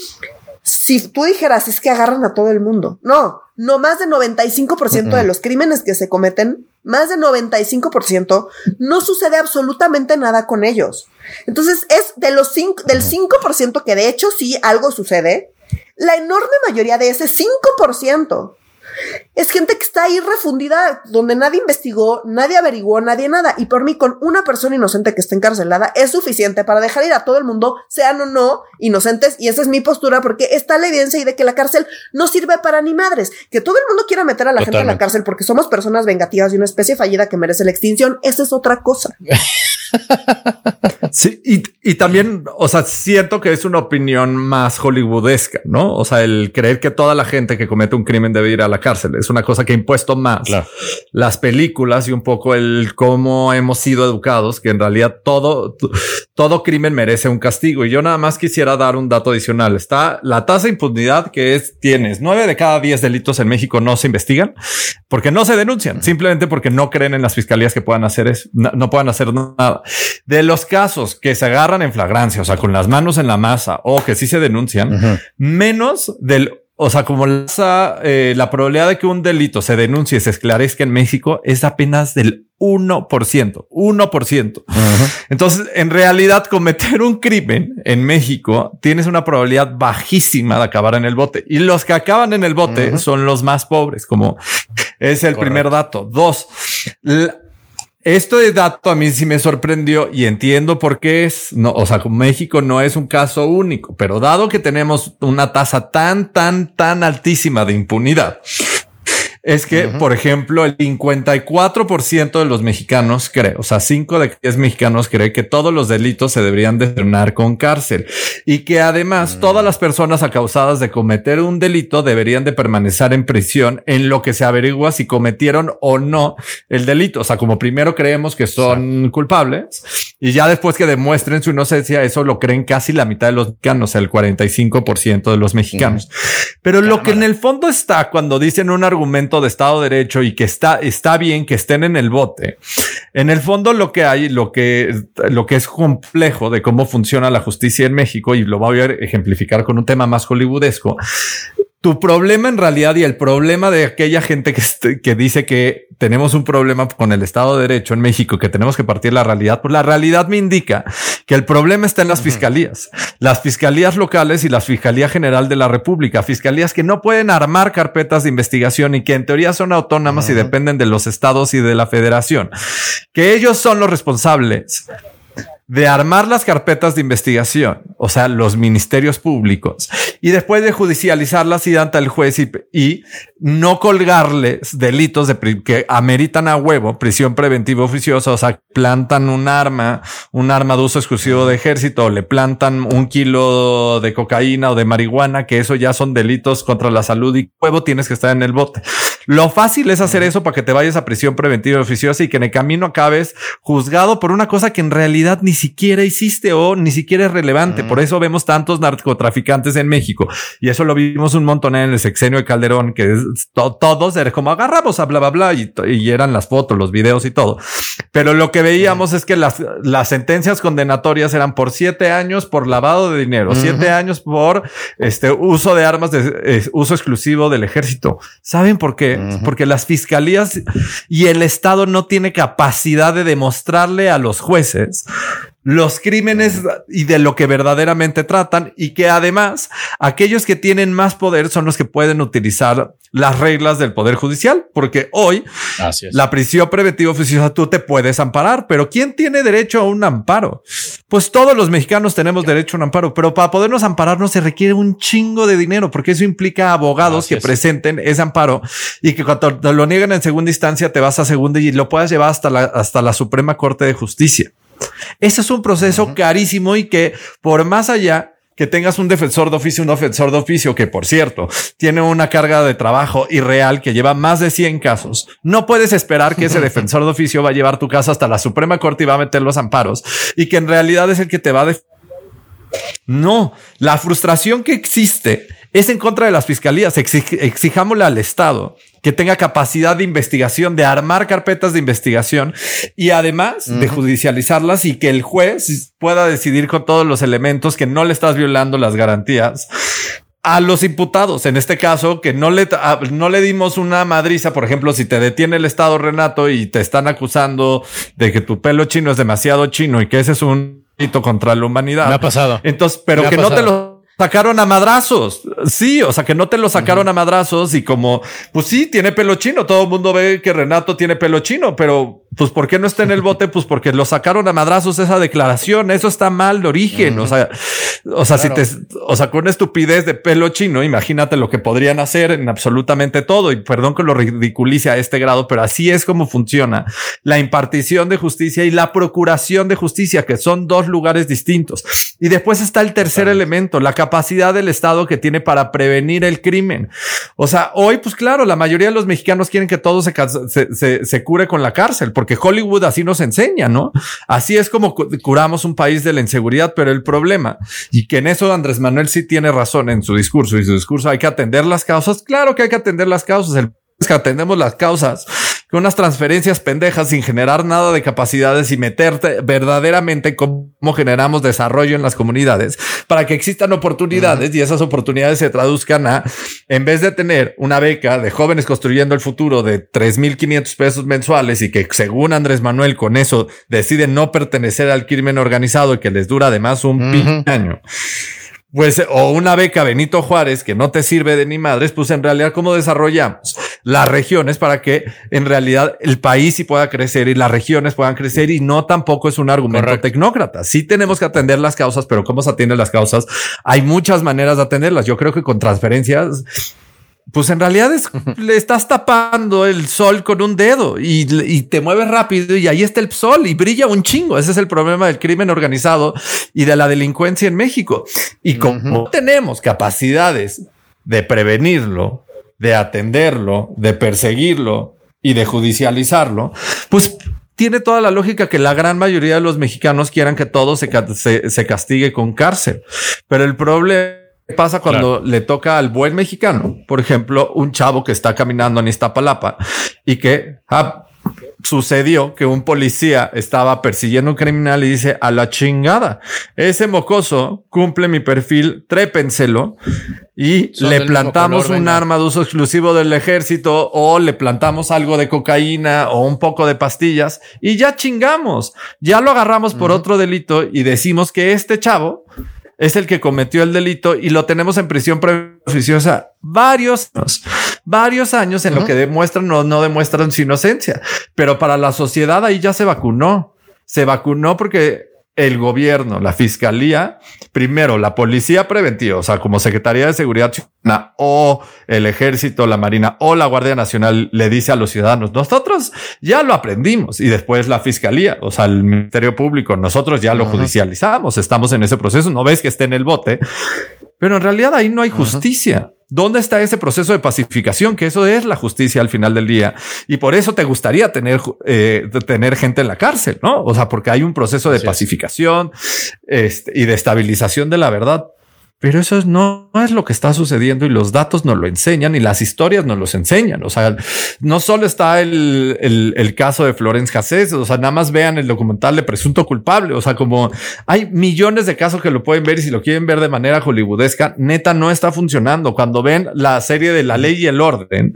si tú dijeras es que agarran a todo el mundo, no, no más de 95% de los crímenes que se cometen, más de 95%, no sucede absolutamente nada con ellos. Entonces es de los cinco, del 5% que de hecho sí algo sucede, la enorme mayoría de ese 5% es gente que está ahí refundida, donde nadie investigó, nadie averiguó, nadie nada. Y por mí, con una persona inocente que está encarcelada, es suficiente para dejar ir a todo el mundo, sean o no inocentes. Y esa es mi postura, porque está la evidencia y de que la cárcel no sirve para ni madres. Que todo el mundo quiera meter a la gente en la cárcel porque somos personas vengativas y una especie fallida que merece la extinción, esa es otra cosa. Sí, y, y, también, o sea, siento que es una opinión más hollywoodesca, ¿no? O sea, el creer que toda la gente que comete un crimen debe ir a la cárcel es una cosa que ha impuesto más las películas y un poco el cómo hemos sido educados, que en realidad todo, todo crimen merece un castigo. Y yo nada más quisiera dar un dato adicional. Está la tasa de impunidad que es, tienes nueve de cada diez delitos en México no se investigan porque no se denuncian, simplemente porque no creen en las fiscalías que puedan hacer eso, no, no puedan hacer nada. De los casos que se agarran en flagrancia, o sea, con las manos en la masa o que sí se denuncian, menos del o sea, como la, eh, la probabilidad de que un delito se denuncie y se esclarezca en México es apenas del 1%, 1%. Entonces, en realidad, cometer un crimen en México tienes una probabilidad bajísima de acabar en el bote. Y los que acaban en el bote son los más pobres, como es el primer dato. Dos, esto de dato a mí sí me sorprendió y entiendo por qué es, no, o sea, México no es un caso único, pero dado que tenemos una tasa tan, tan, tan altísima de impunidad, es que, por ejemplo, el 54% de los mexicanos cree, o sea, 5 de 10 mexicanos cree que todos los delitos se deberían de con cárcel y que además mm. todas las personas acausadas de cometer un delito deberían de permanecer en prisión en lo que se averigua si cometieron o no el delito. O sea, como primero creemos que son culpables y ya después que demuestren su inocencia, eso lo creen casi la mitad de los mexicanos, el 45% de los mexicanos. Pero lo que en el fondo está cuando dicen un argumento de Estado de Derecho y que está, está bien que estén en el bote. En el fondo lo que hay, lo que, lo que es complejo de cómo funciona la justicia en México, y lo voy a ejemplificar con un tema más hollywoodesco, tu problema en realidad y el problema de aquella gente que, que dice que tenemos un problema con el Estado de Derecho en México, que tenemos que partir la realidad, pues la realidad me indica que el problema está en las fiscalías, las fiscalías locales y la Fiscalía General de la República, fiscalías que no pueden armar carpetas de investigación y que en teoría son autónomas y dependen de los estados y de la federación, que ellos son los responsables de armar las carpetas de investigación, o sea, los ministerios públicos, y después de judicializarlas y ante el juez y, no colgarles delitos de que ameritan a huevo prisión preventiva oficiosa, o sea, plantan un arma, un arma de uso exclusivo de ejército, o le plantan un kilo de cocaína o de marihuana, que eso ya son delitos contra la salud y huevo tienes que estar en el bote. Lo fácil es hacer eso para que te vayas a prisión preventiva oficiosa y que en el camino acabes juzgado por una cosa que en realidad ni siquiera hiciste o ni siquiera es relevante. Por eso vemos tantos narcotraficantes en México y eso lo vimos un montón en el sexenio de Calderón, que todos era como agarramos a bla, bla, bla y, y, eran las fotos, los videos y todo. Pero lo que veíamos es que las, las sentencias condenatorias eran por siete años por lavado de dinero, siete años por este uso de armas de uso exclusivo del ejército. ¿Saben por qué? Porque las fiscalías y el Estado no tiene capacidad de demostrarle a los jueces los crímenes y de lo que verdaderamente tratan y que además aquellos que tienen más poder son los que pueden utilizar las reglas del poder judicial, porque hoy la prisión preventiva oficiosa tú te puedes amparar, pero ¿quién tiene derecho a un amparo? Pues todos los mexicanos tenemos derecho a un amparo, pero para podernos no se requiere un chingo de dinero, porque eso implica abogados que presenten ese amparo y que cuando te lo niegan en segunda instancia te vas a segunda y lo puedas llevar hasta la, hasta la Suprema Corte de Justicia. Ese es un proceso carísimo y que por más allá que tengas un defensor de oficio, un defensor de oficio que, por cierto, tiene una carga de trabajo irreal que lleva más de 100 casos. No puedes esperar que ese defensor de oficio va a llevar tu caso hasta la Suprema Corte y va a meter los amparos y que en realidad es el que te va a... No, la frustración que existe es en contra de las fiscalías. exijámosle al Estado que tenga capacidad de investigación, de armar carpetas de investigación y además de judicializarlas y que el juez pueda decidir con todos los elementos que no le estás violando las garantías a los imputados. En este caso, que no le, no le dimos una madriza, por ejemplo, si te detiene el Estado Renato y te están acusando de que tu pelo chino es demasiado chino y que ese es un hito contra la humanidad. Me ha pasado. Entonces, pero que no te lo sacaron a madrazos. Sí, o sea que no te lo sacaron a madrazos y como, pues sí, tiene pelo chino. Todo el mundo ve que Renato tiene pelo chino, pero pues ¿por qué no está en el bote? Pues porque lo sacaron a madrazos esa declaración. Eso está mal de origen. O sea, o sea, si te, o sea, con estupidez de pelo chino, imagínate lo que podrían hacer en absolutamente todo. Y perdón que lo ridiculice a este grado, pero así es como funciona la impartición de justicia y la procuración de justicia, que son dos lugares distintos. Y después está el tercer elemento, la capacidad del Estado que tiene para prevenir el crimen. O sea, hoy, pues claro, la mayoría de los mexicanos quieren que todo se, se, se cure con la cárcel porque Hollywood así nos enseña, ¿no? Así es como curamos un país de la inseguridad, pero el problema, y que en eso Andrés Manuel sí tiene razón en su discurso, y su discurso hay que atender las causas, claro que hay que atender las causas, el que atendemos las causas unas transferencias pendejas sin generar nada de capacidades y meterte verdaderamente cómo generamos desarrollo en las comunidades para que existan oportunidades y esas oportunidades se traduzcan a, en vez de tener una beca de jóvenes construyendo el futuro de 3.500 pesos mensuales y que según Andrés Manuel con eso deciden no pertenecer al crimen organizado y que les dura además un año pues, o una beca Benito Juárez que no te sirve de ni madres, pues en realidad, ¿cómo desarrollamos las regiones para que en realidad el país sí pueda crecer y las regiones puedan crecer? Y no tampoco es un argumento tecnócrata. Sí tenemos que atender las causas, pero ¿cómo se atienden las causas? Hay muchas maneras de atenderlas. Yo creo que con transferencias pues en realidad es, le estás tapando el sol con un dedo y, te mueves rápido y ahí está el sol y brilla un chingo. Ese es el problema del crimen organizado y de la delincuencia en México. Y como tenemos capacidades de prevenirlo, de atenderlo, de perseguirlo y de judicializarlo, pues tiene toda la lógica que la gran mayoría de los mexicanos quieran que todo se, se castigue con cárcel. Pero el problema ¿Qué pasa cuando le toca al buen mexicano? Por ejemplo, un chavo que está caminando en Iztapalapa y que ah, sucedió que un policía estaba persiguiendo a un criminal y dice a la chingada, ese mocoso cumple mi perfil, trépenselo y le plantamos un arma de uso exclusivo del ejército o le plantamos algo de cocaína o un poco de pastillas y ya chingamos, ya lo agarramos por otro delito y decimos que este chavo es el que cometió el delito y lo tenemos en prisión prejuiciosa varios años, varios años en lo que demuestran o no demuestran su inocencia. Pero para la sociedad ahí ya se vacunó. Se vacunó porque el gobierno, la fiscalía, primero la policía preventiva, o sea, como Secretaría de Seguridad Ciudadana o el Ejército, la Marina o la Guardia Nacional le dice a los ciudadanos, nosotros ya lo aprendimos y después la fiscalía, o sea, el Ministerio Público, nosotros ya lo judicializamos, estamos en ese proceso, no ves que esté en el bote, pero en realidad ahí no hay justicia. ¿Dónde está ese proceso de pacificación? Que eso es la justicia al final del día. Y por eso te gustaría tener, eh, tener gente en la cárcel, ¿no? O sea, porque hay un proceso de pacificación este, y de estabilización de la verdad. Pero eso no es lo que está sucediendo y los datos nos lo enseñan y las historias nos los enseñan. O sea, no solo está el, el, caso de Florence Cassés, o sea, nada más vean el documental de Presunto Culpable. O sea, como hay millones de casos que lo pueden ver y si lo quieren ver de manera hollywoodesca, neta no está funcionando. Cuando ven la serie de La Ley y el Orden,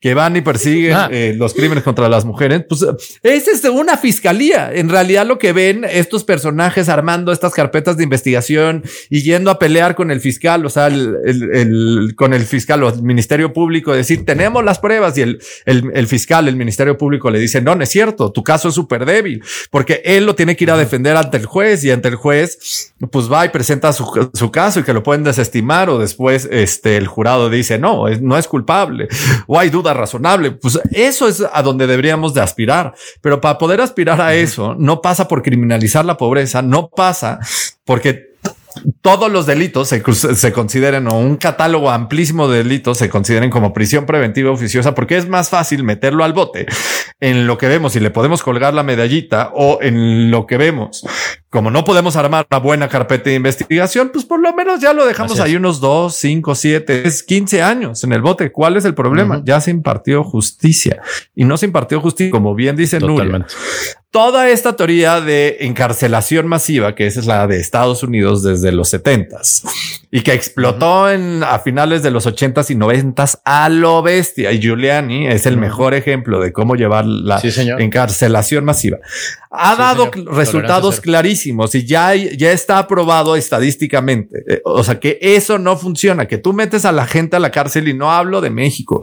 que van y persiguen ah. eh, los crímenes contra las mujeres, pues esa es una fiscalía. En realidad lo que ven estos personajes armando estas carpetas de investigación y yendo a pelear con el fiscal, o sea, el, con el fiscal o el Ministerio Público, decir, tenemos las pruebas y el, el, fiscal, el Ministerio Público le dice, no, no es cierto, tu caso es súper débil, porque él lo tiene que ir a defender ante el juez y ante el juez, pues va y presenta su, su caso y que lo pueden desestimar o después este, el jurado dice, no, no es culpable o hay duda razonable. Pues eso es a donde deberíamos de aspirar. Pero para poder aspirar a eso, no pasa por criminalizar la pobreza, no pasa porque todos los delitos se, se, consideren o un catálogo amplísimo de delitos se consideren como prisión preventiva oficiosa porque es más fácil meterlo al bote en lo que vemos y le podemos colgar la medallita o en lo que vemos. Como no podemos armar una buena carpeta de investigación, pues por lo menos ya lo dejamos ahí unos dos, cinco, siete, quince años en el bote. ¿Cuál es el problema? Ya se impartió justicia y no se impartió justicia, como bien dice Nuria toda esta teoría de encarcelación masiva, que esa es la de Estados Unidos desde los setentas y que explotó en a finales de los ochentas y noventas a lo bestia. Y Giuliani es el mejor ejemplo de cómo llevar la encarcelación masiva. Ha dado resultados clarísimos y ya, ya está aprobado estadísticamente. Eh, o sea que eso no funciona, que tú metes a la gente a la cárcel y no hablo de México.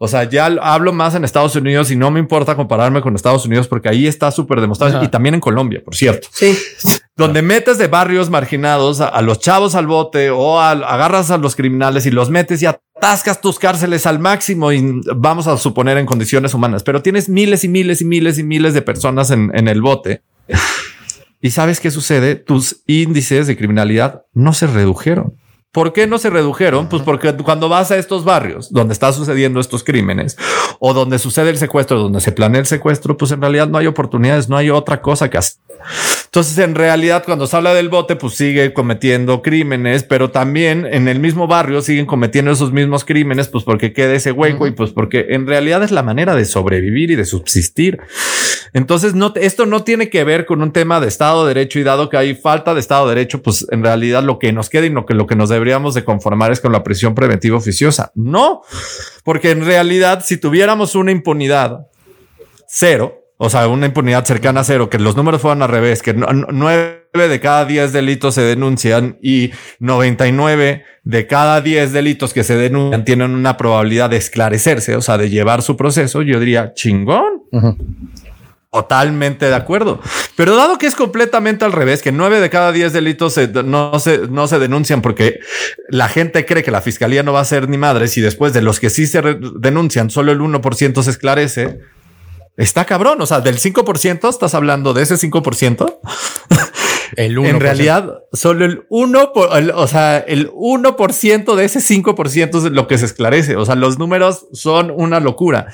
O sea, ya hablo más en Estados Unidos y no me importa compararme con Estados Unidos porque ahí está súper demostrado y también en Colombia, por cierto. Sí. Donde metes de barrios marginados a, los chavos al bote o agarras a los criminales y los metes y atascas tus cárceles al máximo y vamos a suponer en condiciones humanas, pero tienes miles y miles y miles y miles de personas en, en el bote. ¿Y sabes qué sucede? Tus índices de criminalidad no se redujeron. ¿Por qué no se redujeron? Pues porque cuando vas a estos barrios donde está sucediendo estos crímenes o donde sucede el secuestro, donde se planea el secuestro, pues en realidad no hay oportunidades, no hay otra cosa que hacer. Entonces, en realidad, cuando se habla del bote, pues sigue cometiendo crímenes, pero también en el mismo barrio siguen cometiendo esos mismos crímenes, pues porque queda ese hueco y pues porque en realidad es la manera de sobrevivir y de subsistir. Entonces, no, esto no tiene que ver con un tema de Estado de Derecho y dado que hay falta de Estado de Derecho, pues en realidad lo que nos queda y lo que, lo que nos deberíamos de conformar es con la prisión preventiva oficiosa. No, porque en realidad si tuviéramos una impunidad cero, o sea, una impunidad cercana a cero, que los números fueran al revés, que nueve de cada diez delitos se denuncian y 99 de cada diez delitos que se denuncian tienen una probabilidad de esclarecerse, o sea, de llevar su proceso, yo diría chingón. Totalmente de acuerdo. Pero dado que es completamente al revés, que nueve de cada diez delitos no, se, no se denuncian porque la gente cree que la fiscalía no va a ser ni madres y después de los que sí se denuncian, solo el 1% se esclarece. Está cabrón. O sea, del 5% estás hablando de ese 5%. El 1%. En realidad, solo el 1, o sea, el 1% de ese 5% es lo que se esclarece. O sea, los números son una locura.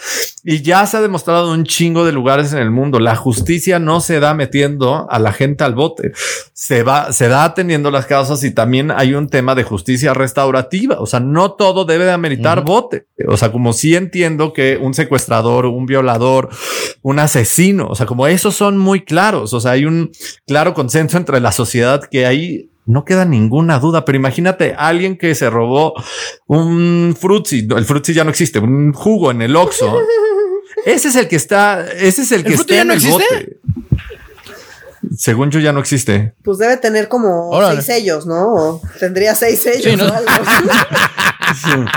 Y ya se ha demostrado en un chingo de lugares en el mundo. La justicia no se da metiendo a la gente al bote. Se va, se da atendiendo las causas y también hay un tema de justicia restaurativa. O sea, no todo debe de ameritar bote. O sea, como si entiendo que un secuestrador, un violador, un asesino, o sea, como esos son muy claros. O sea, hay un claro consenso entre la sociedad que ahí no queda ninguna duda, pero imagínate alguien que se robó un frutzi, el frutzi ya no existe, un jugo en el Oxxo. Ese es el que está, ese es el, que está en el bote. Según yo ya no existe. Pues debe tener como seis sellos, ¿no? tendría seis sellos o algo.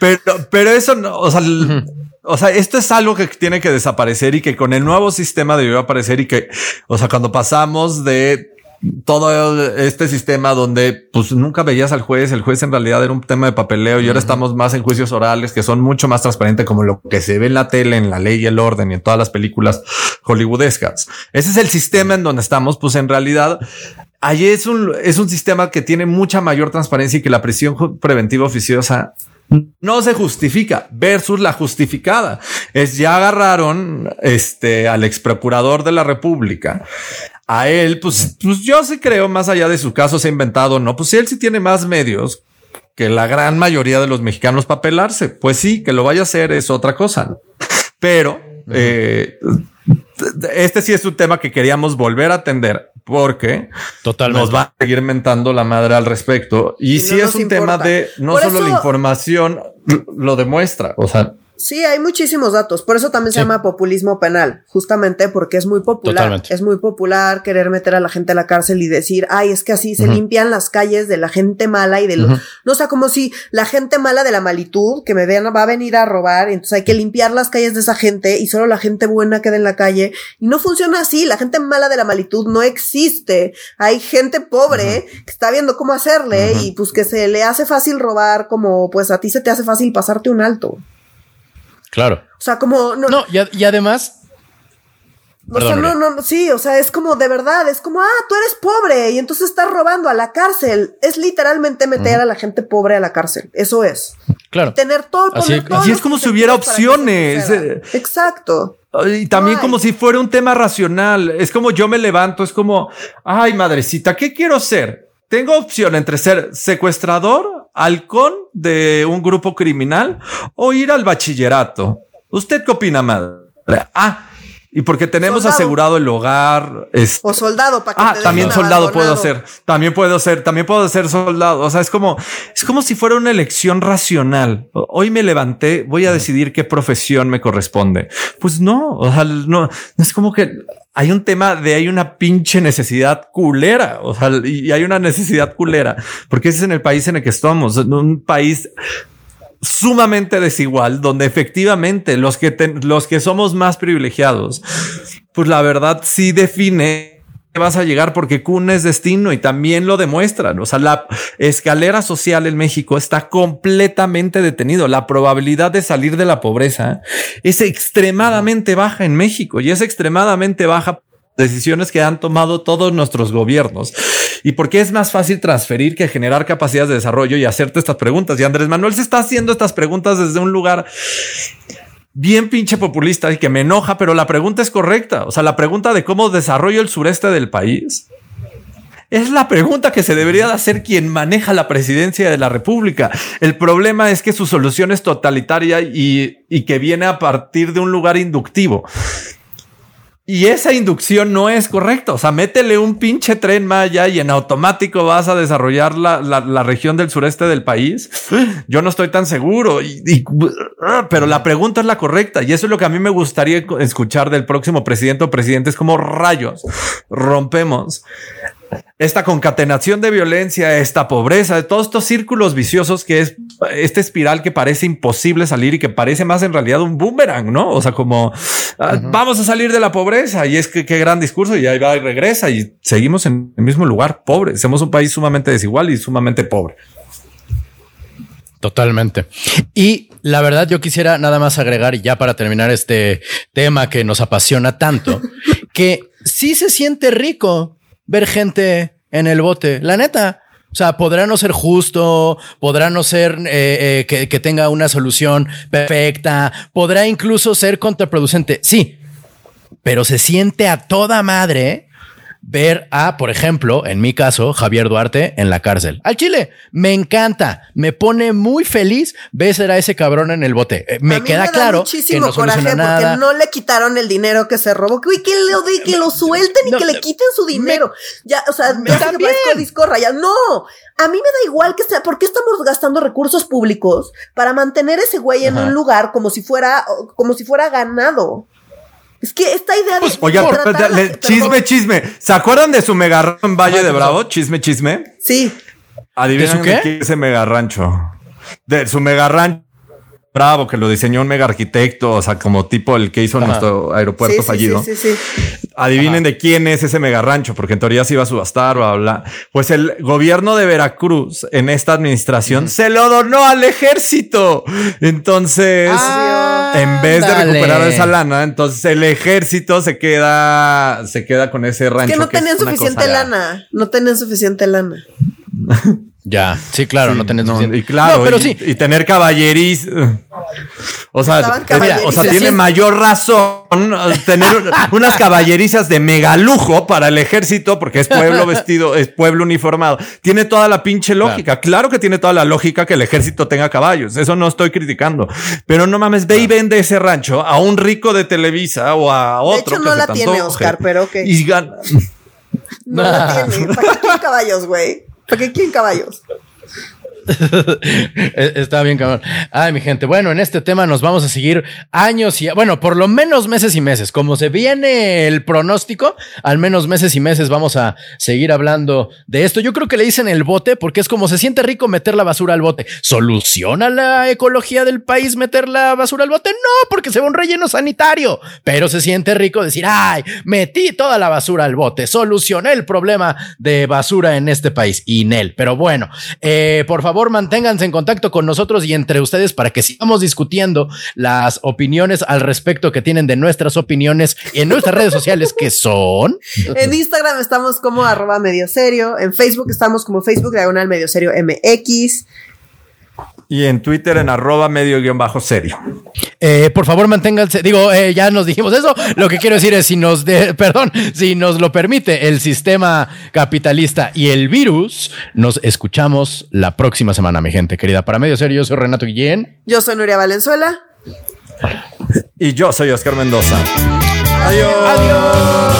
pero, pero, eso no, o sea, o sea, esto es algo que tiene que desaparecer y que con el nuevo sistema debió aparecer y que, o sea, cuando pasamos de todo este sistema donde pues nunca veías al juez, el juez en realidad era un tema de papeleo y ahora estamos más en juicios orales que son mucho más transparentes como lo que se ve en la tele, en la ley y el orden y en todas las películas hollywoodescas. Ese es el sistema en donde estamos, pues en realidad Allí es un, es un sistema que tiene mucha mayor transparencia y que la prisión preventiva oficiosa no se justifica versus la justificada. Es ya agarraron este al ex procurador de la República. A él, pues, pues yo sí creo, más allá de su caso, se ha inventado, no, pues él sí tiene más medios que la gran mayoría de los mexicanos para pelarse. Pues sí, que lo vaya a hacer es otra cosa. Pero eh, este sí es un tema que queríamos volver a atender porque nos va a seguir mentando la madre al respecto. Y, si es un tema de no solo la información lo demuestra, o sea, Sí, hay muchísimos datos. Por eso también se llama populismo penal, justamente porque es muy popular. Es muy popular querer meter a la gente a la cárcel y decir, ay, es que así se limpian las calles de la gente mala y de los. No, o sea, como si la gente mala de la malitud que me vean va a venir a robar, entonces hay que limpiar las calles de esa gente y solo la gente buena queda en la calle. Y no funciona así. La gente mala de la malitud no existe. Hay gente pobre que está viendo cómo hacerle y pues que se le hace fácil robar como pues a ti se te hace fácil pasarte un alto. Claro. O sea, como. No, no y, además. O sea, no, no, sí, o sea, es como de verdad, es como, ah, tú eres pobre y entonces estás robando a la cárcel. Es literalmente meter a la gente pobre a la cárcel. Eso es. Claro. tener todo. Así, es como si hubiera opciones. Exacto. Y también como si fuera un tema racional. Es como yo me levanto, es como, ay, madrecita, ¿qué quiero ser? Tengo opción entre ser secuestrador halcón de un grupo criminal o ir al bachillerato. ¿Usted qué opina, madre? Ah, y porque tenemos asegurado el hogar. o soldado, para que Ah, también soldado puedo ser. También puedo ser, también puedo ser soldado. O sea, es como, es como si fuera una elección racional. Hoy me levanté, voy a decidir qué profesión me corresponde. Pues no, o sea, no, es como que hay un tema de hay una pinche necesidad culera. O sea, y hay una necesidad culera porque ese es en el país en el que estamos, en un país sumamente desigual, donde efectivamente los que, los que somos más privilegiados, pues la verdad sí define que vas a llegar porque Kun es destino y también lo demuestran. O sea, la escalera social en México está completamente detenido. La probabilidad de salir de la pobreza es extremadamente baja en México y es extremadamente baja decisiones que han tomado todos nuestros gobiernos y por qué es más fácil transferir que generar capacidades de desarrollo y hacerte estas preguntas. Y Andrés Manuel se está haciendo estas preguntas desde un lugar bien pinche populista y que me enoja, pero la pregunta es correcta. O sea, la pregunta de cómo desarrollo el sureste del país es la pregunta que se debería de hacer quien maneja la presidencia de la República. El problema es que su solución es totalitaria y, y que viene a partir de un lugar inductivo. Y esa inducción no es correcta. O sea, métele un pinche tren Maya y en automático vas a desarrollar la, la, región del sureste del país. Yo no estoy tan seguro. Y, pero la pregunta es la correcta. Y eso es lo que a mí me gustaría escuchar del próximo presidente o presidentes como rayos. Rompemos esta concatenación de violencia, esta pobreza, de todos estos círculos viciosos que es esta espiral que parece imposible salir y que parece más en realidad un boomerang, ¿no? O sea, como ah, vamos a salir de la pobreza y es que qué gran discurso y ahí va y regresa y seguimos en el mismo lugar, pobre. Somos un país sumamente desigual y sumamente pobre. Totalmente. Y la verdad yo quisiera nada más agregar y ya para terminar este tema que nos apasiona tanto, que sí se siente rico ver gente en el bote. La neta. O sea, podrá no ser justo, podrá no ser eh, eh, que, que tenga una solución perfecta, podrá incluso ser contraproducente. Sí, pero se siente a toda madre ver a, por ejemplo, en mi caso, Javier Duarte en la cárcel. Al Chile, me encanta, me pone muy feliz ver a ese cabrón en el bote. Eh, me queda claro que no coraje porque no le quitaron el dinero que se robó. Que, que, lo, que lo suelten y que le quiten su dinero. ya, o sea, me también. disco raya. No, a mí me da igual que sea, ¿por qué estamos gastando recursos públicos para mantener ese güey en un lugar como si fuera, como si fuera ganado? Es que esta idea de. Oye, chisme, chisme. ¿Se acuerdan de su mega en Valle de Bravo? Chisme, chisme. Sí. Adivinen ¿De qué? ese mega rancho. De su mega rancho Bravo, que lo diseñó un mega arquitecto, o sea, como tipo el que hizo nuestro aeropuerto fallido. Sí, sí, sí, Adivinen de quién es ese mega rancho, porque en teoría se iba a subastar, bla, bla. Pues el gobierno de Veracruz en esta administración se lo donó al ejército. Entonces, en vez de recuperar esa lana, entonces el ejército se queda, se queda con ese rancho. que no tenían suficiente lana. No tenían suficiente lana. Ya, sí, claro, no tenés Y claro, pero sí. y tener caballeris. O sea, o sea, tiene mayor razón tener unas caballerizas de megalujo para el ejército, porque es pueblo vestido, es pueblo uniformado. Tiene toda la pinche lógica. Claro. que tiene toda la lógica que el ejército tenga caballos. Eso no estoy criticando. Pero no mames, ve y vende ese rancho a un rico de Televisa o a otro. De hecho, no la tiene Oscar, pero ok. Y No la tiene. ¿Para qué caballos, güey? ¿Para qué quieren caballos? Está bien, cabrón. Ay, mi gente. Bueno, en este tema nos vamos a seguir años y, bueno, por lo menos meses y meses. Como se viene el pronóstico, al menos meses y meses vamos a seguir hablando de esto. Yo creo que le dicen el bote porque es como se siente rico meter la basura al bote. ¿Soluciona la ecología del país meter la basura al bote? No, porque se va un relleno sanitario. Pero se siente rico decir, ay, metí toda la basura al bote. Solucioné el problema de basura en este país. Inel. Pero bueno, eh, por favor manténganse en contacto con nosotros y entre ustedes para que sigamos discutiendo las opiniones al respecto que tienen de nuestras opiniones en nuestras redes sociales que son. En Instagram estamos como arroba medio serio, en Facebook estamos como Facebook diagonal medio serio MX y en Twitter en arroba medio guion bajo serio. Eh, por favor, manténganse. Digo, eh, ya nos dijimos eso. Lo que quiero decir es, si nos, de, perdón, si nos lo permite el sistema capitalista y el virus, nos escuchamos la próxima semana, mi gente querida. Para medio serio, yo soy Renato Guillén. Yo soy Nuria Valenzuela. Y yo soy Oscar Mendoza. Adiós. Adiós.